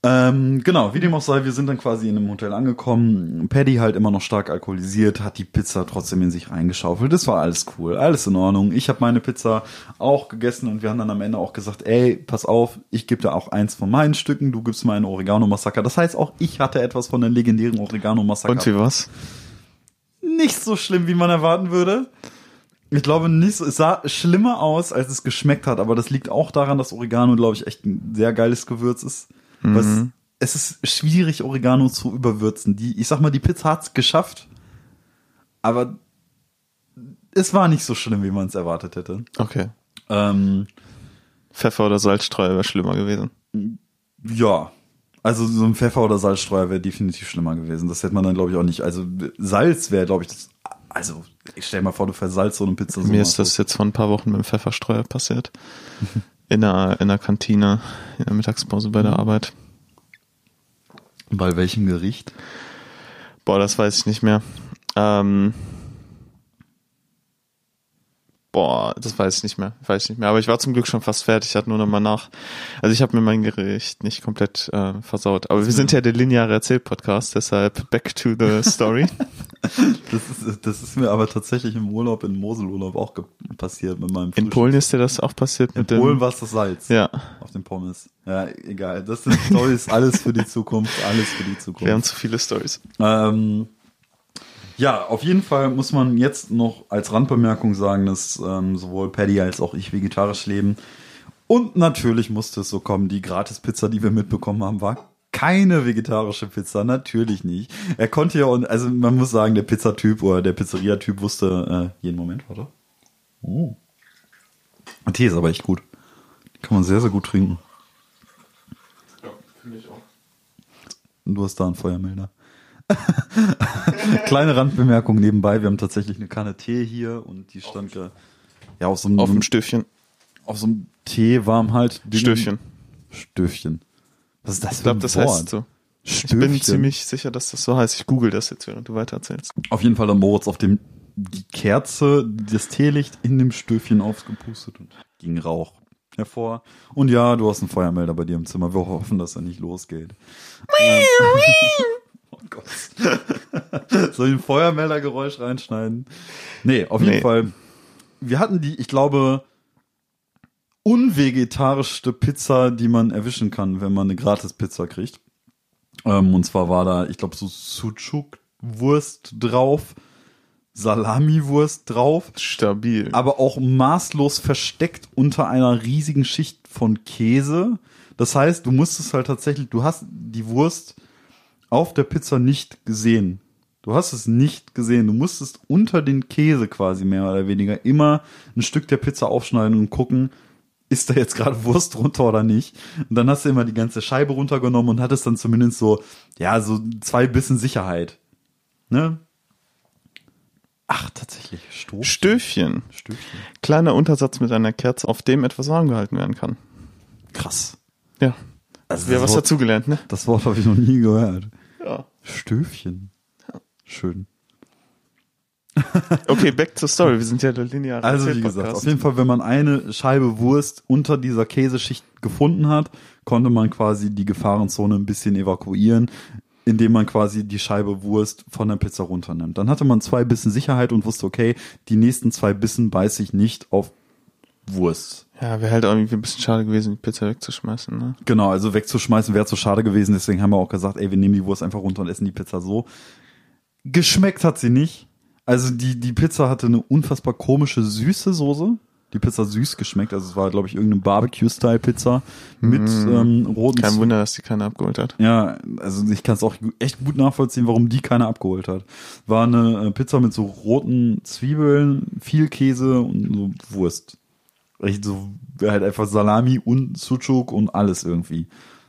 Ähm, genau, wie dem auch sei, wir sind dann quasi in einem Hotel angekommen. Paddy halt immer noch stark alkoholisiert, hat die Pizza trotzdem in sich reingeschaufelt. Das war alles cool, alles in Ordnung. Ich habe meine Pizza auch gegessen und wir haben dann am Ende auch gesagt, ey, pass auf, ich gebe dir auch eins von meinen Stücken, du gibst mir einen Oregano-Massaker. Das heißt, auch ich hatte etwas von den legendären Oregano-Massaker Und wie war's? nicht so schlimm, wie man erwarten würde. Ich glaube nicht so, es sah schlimmer aus, als es geschmeckt hat, aber das liegt auch daran, dass Oregano, glaube ich, echt ein sehr geiles Gewürz ist. Was, es ist schwierig, Oregano zu überwürzen. Die, ich sag mal, die Pizza hat's geschafft, aber es war nicht so schlimm, wie man es erwartet hätte. Okay. Ähm, Pfeffer oder Salzstreuer wäre schlimmer gewesen. ja, also so ein Pfeffer- oder Salzstreuer wäre definitiv schlimmer gewesen. Das hätte man dann, glaube ich, auch nicht. Also Salz wäre, glaube ich, das, also ich stell mal vor, du versalzt so eine Pizza Mir ist das jetzt vor ein paar Wochen mit dem Pfefferstreuer passiert. *laughs* In der, in der Kantine, in der Mittagspause bei der Mhm. Arbeit. Bei welchem Gericht? Boah, das weiß ich nicht mehr. Ähm, boah, das weiß ich nicht mehr. Weiß ich nicht mehr. Aber ich war zum Glück schon fast fertig. Ich hatte nur noch mal nach. Also ich habe mir mein Gericht nicht komplett äh, versaut. Aber wir sind ja der lineare Erzähl-Podcast, deshalb back to the story. *laughs* Das ist, das ist mir aber tatsächlich im Urlaub, in Moselurlaub auch passiert mit meinem In Frühstück. Polen ist dir das auch passiert In mit dem. Polen war es das Salz. Ja, Auf dem Pommes. Ja, egal. Das sind Stories, *laughs* alles für die Zukunft, alles für die wir haben Zukunft. zu viele Stories. Ähm, ja, auf jeden Fall muss man jetzt noch als Randbemerkung sagen, dass ähm, sowohl Paddy als auch ich vegetarisch leben. Und natürlich musste es so kommen, die Gratispizza, die wir mitbekommen haben, war keine vegetarische Pizza, natürlich nicht. Er konnte ja, und also man muss sagen, der Pizzatyp oder der Pizzeria-Typ wusste, äh, jeden Moment, warte. Oh. Der Tee ist aber echt gut. Kann man sehr, sehr gut trinken. Ja, finde ich auch. Und du hast da einen Feuermelder. *laughs* Kleine Randbemerkung nebenbei, wir haben tatsächlich eine Kanne Tee hier und die stand gerade. ja, auf so einem, Auf dem Stöfchen. auf so einem Tee warm halt. Stöfchen. Stöfchen. Was ist das Ich glaube, für ein das Wort? heißt so. Ich Stöfchen. bin ziemlich sicher, dass das so heißt. Ich google das jetzt, während du weitererzählst. Auf jeden Fall dann Moritz auf dem die Kerze, das Teelicht in dem Stöfchen aufgepustet und ging Rauch hervor. Und ja, du hast einen Feuermelder bei dir im Zimmer. Wir hoffen, dass er nicht losgeht. Ähm, Gott. *laughs* Soll ich ein Feuermeldergeräusch reinschneiden? Nee, auf jeden Nee. Fall. Wir hatten die, ich glaube, unvegetarischste Pizza, die man erwischen kann, wenn man eine Gratis-Pizza kriegt. Ähm, und zwar war da, ich glaube, so Sucuk-Wurst drauf, Salami-Wurst drauf, Stabil. aber auch maßlos versteckt unter einer riesigen Schicht von Käse. Das heißt, du musstest halt tatsächlich, du hast die Wurst auf der Pizza nicht gesehen. Du hast es nicht gesehen. Du musstest unter den Käse quasi mehr oder weniger immer ein Stück der Pizza aufschneiden und gucken, ist da jetzt gerade Wurst drunter oder nicht. Und dann hast du immer die ganze Scheibe runtergenommen und hattest dann zumindest so, ja, so zwei Bissen Sicherheit. Ne? Ach, tatsächlich. Stoß. Stöfchen. Stöfchen. Kleiner Untersatz mit einer Kerze, auf dem etwas warm gehalten werden kann. Krass. Ja. Also Wer das was Wort- dazugelernt, ne? Das Wort habe ich noch nie gehört. Ja. Stöfchen. Schön. *laughs* Okay, back to story. Wir sind ja der lineare Also wie gesagt, auf jeden Fall, wenn man eine Scheibe Wurst unter dieser Käseschicht gefunden hat, konnte man quasi die Gefahrenzone ein bisschen evakuieren, indem man quasi die Scheibe Wurst von der Pizza runternimmt. Dann hatte man zwei Bissen Sicherheit und wusste, okay, die nächsten zwei Bissen beiß ich nicht auf Wurst. Ja, wäre halt irgendwie ein bisschen schade gewesen, die Pizza wegzuschmeißen, ne? Genau, also wegzuschmeißen wäre zu schade gewesen, deswegen haben wir auch gesagt, ey, wir nehmen die Wurst einfach runter und essen die Pizza so. Geschmeckt hat sie nicht. Also die, die Pizza hatte eine unfassbar komische, süße Soße. Die Pizza süß geschmeckt, also es war, glaube ich, irgendeine Barbecue-Style-Pizza mit ähm, roten Kein. Wunder, dass die keiner abgeholt hat. Ja, also ich kann es auch echt gut nachvollziehen, warum die keiner abgeholt hat. War eine äh, Pizza mit so roten Zwiebeln, viel Käse und so Wurst. Echt so, halt einfach Salami und Sucuk und alles irgendwie.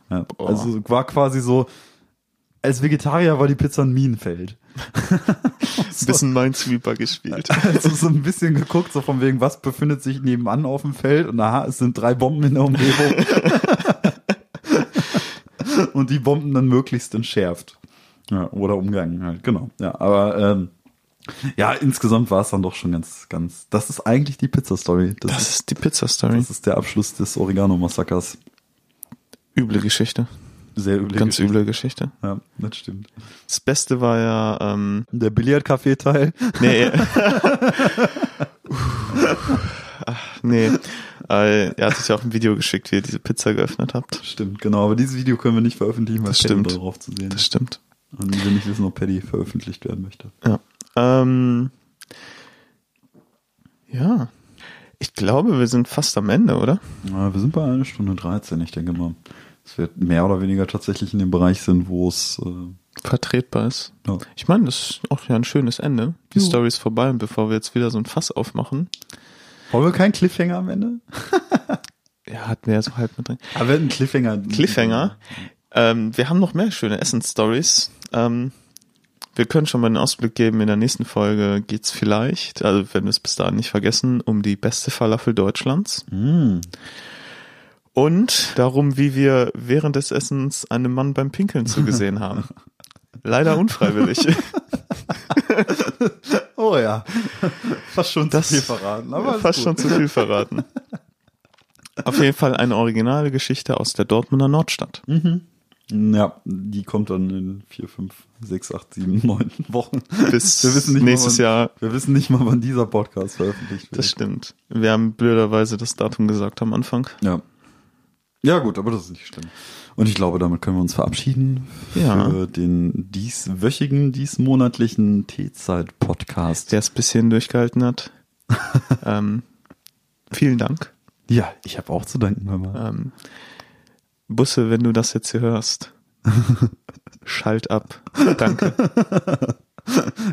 Ja, also war quasi so, als Vegetarier war die Pizza ein Minenfeld. *laughs* Bisschen Minesweeper gespielt. *laughs* Also so ein bisschen geguckt, so von wegen, was befindet sich nebenan auf dem Feld und aha, es sind drei Bomben in der Umgebung. *laughs* und die Bomben dann möglichst entschärft. Ja, oder umgangen halt, genau. Ja, aber ähm, ja, insgesamt war es dann doch schon ganz, ganz. Das ist eigentlich die Pizza-Story. Das, Das ist, die Pizza-Story. das ist der Abschluss des Oregano-Massakers. Üble Geschichte. Sehr üble Ganz Geschichte. üble Geschichte. Ja, das stimmt. Das Beste war ja, ähm, Der Billardcafé-Teil. nee. *laughs* Ach, nee. Äh, er hat sich ja auch ein Video geschickt, wie ihr diese Pizza geöffnet habt. Stimmt, genau. Aber dieses Video können wir nicht veröffentlichen, weil Das Paddy stimmt. darauf zu sehen Das stimmt. Und wir nicht wissen, ob Paddy veröffentlicht werden möchte. Ja. Ähm, ja. Ich glaube, wir sind fast am Ende, oder? Ja, wir sind bei einer Stunde 13. Ich denke mal, es wird mehr oder weniger tatsächlich in dem Bereich sind, wo es äh, Vertretbar ist. ja. Ich meine, das ist auch ja ein schönes Ende. Die Jo. Story ist vorbei und bevor wir jetzt wieder so ein Fass aufmachen, Wollen wir keinen Cliffhanger am Ende? *laughs* ja, hatten wir ja so halb mit drin. Aber wir hatten einen Cliffhanger. Cliffhanger. Ähm, wir haben noch mehr schöne Essensstories. Ähm, wir können schon mal einen Ausblick geben. In der nächsten Folge geht's vielleicht, also wenn wir es bis dahin nicht vergessen, um die beste Falafel Deutschlands. Mm. Und darum, wie wir während des Essens einem Mann beim Pinkeln zugesehen *laughs* haben. Leider unfreiwillig. *laughs* Oh ja. Fast schon Das- zu viel verraten. Aber Fast schon zu viel verraten. Auf jeden Fall eine originale Geschichte aus der Dortmunder Nordstadt. Ja, die kommt dann in vier, fünf, sechs, acht, sieben, *laughs* neun Wochen. Bis Wir wissen nicht nächstes mal, wann, Jahr. Wir wissen nicht mal, wann dieser Podcast veröffentlicht wird. Das stimmt. Wir haben blöderweise das Datum gesagt am Anfang. Ja. Ja, gut, aber das ist nicht schlimm. Und ich glaube, damit können wir uns verabschieden Ja. für den dieswöchigen, diesmonatlichen Teezeit-Podcast. Der es bis hierhin durchgehalten hat. *laughs* ähm, vielen Dank. Ja, ich habe auch zu danken, hör mal. Ähm, Busse, wenn du das jetzt hier hörst, *laughs* schalt ab. Danke. *laughs*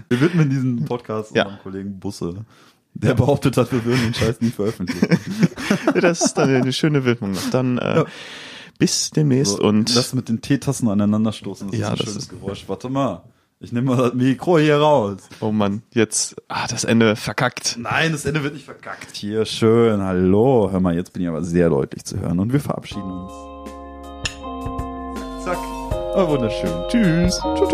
Wir widmen diesen Podcast Ja. unserem Kollegen Busse, der behauptet hat, wir würden den Scheiß nie veröffentlichen. *laughs* Das ist dann eine schöne Widmung. Dann äh, Ja. bis demnächst So, und das mit den Teetassen aneinanderstoßen, das Ja, ist ein das schönes ist- Geräusch. Warte mal. Ich nehme mal das Mikro hier raus. Oh Mann, jetzt, ah, das Ende verkackt. Nein, das Ende wird nicht verkackt. Hier, schön. Hallo. Hör mal, jetzt bin ich aber sehr deutlich zu hören und wir verabschieden uns. War wunderschön. Tschüss. Tschüss.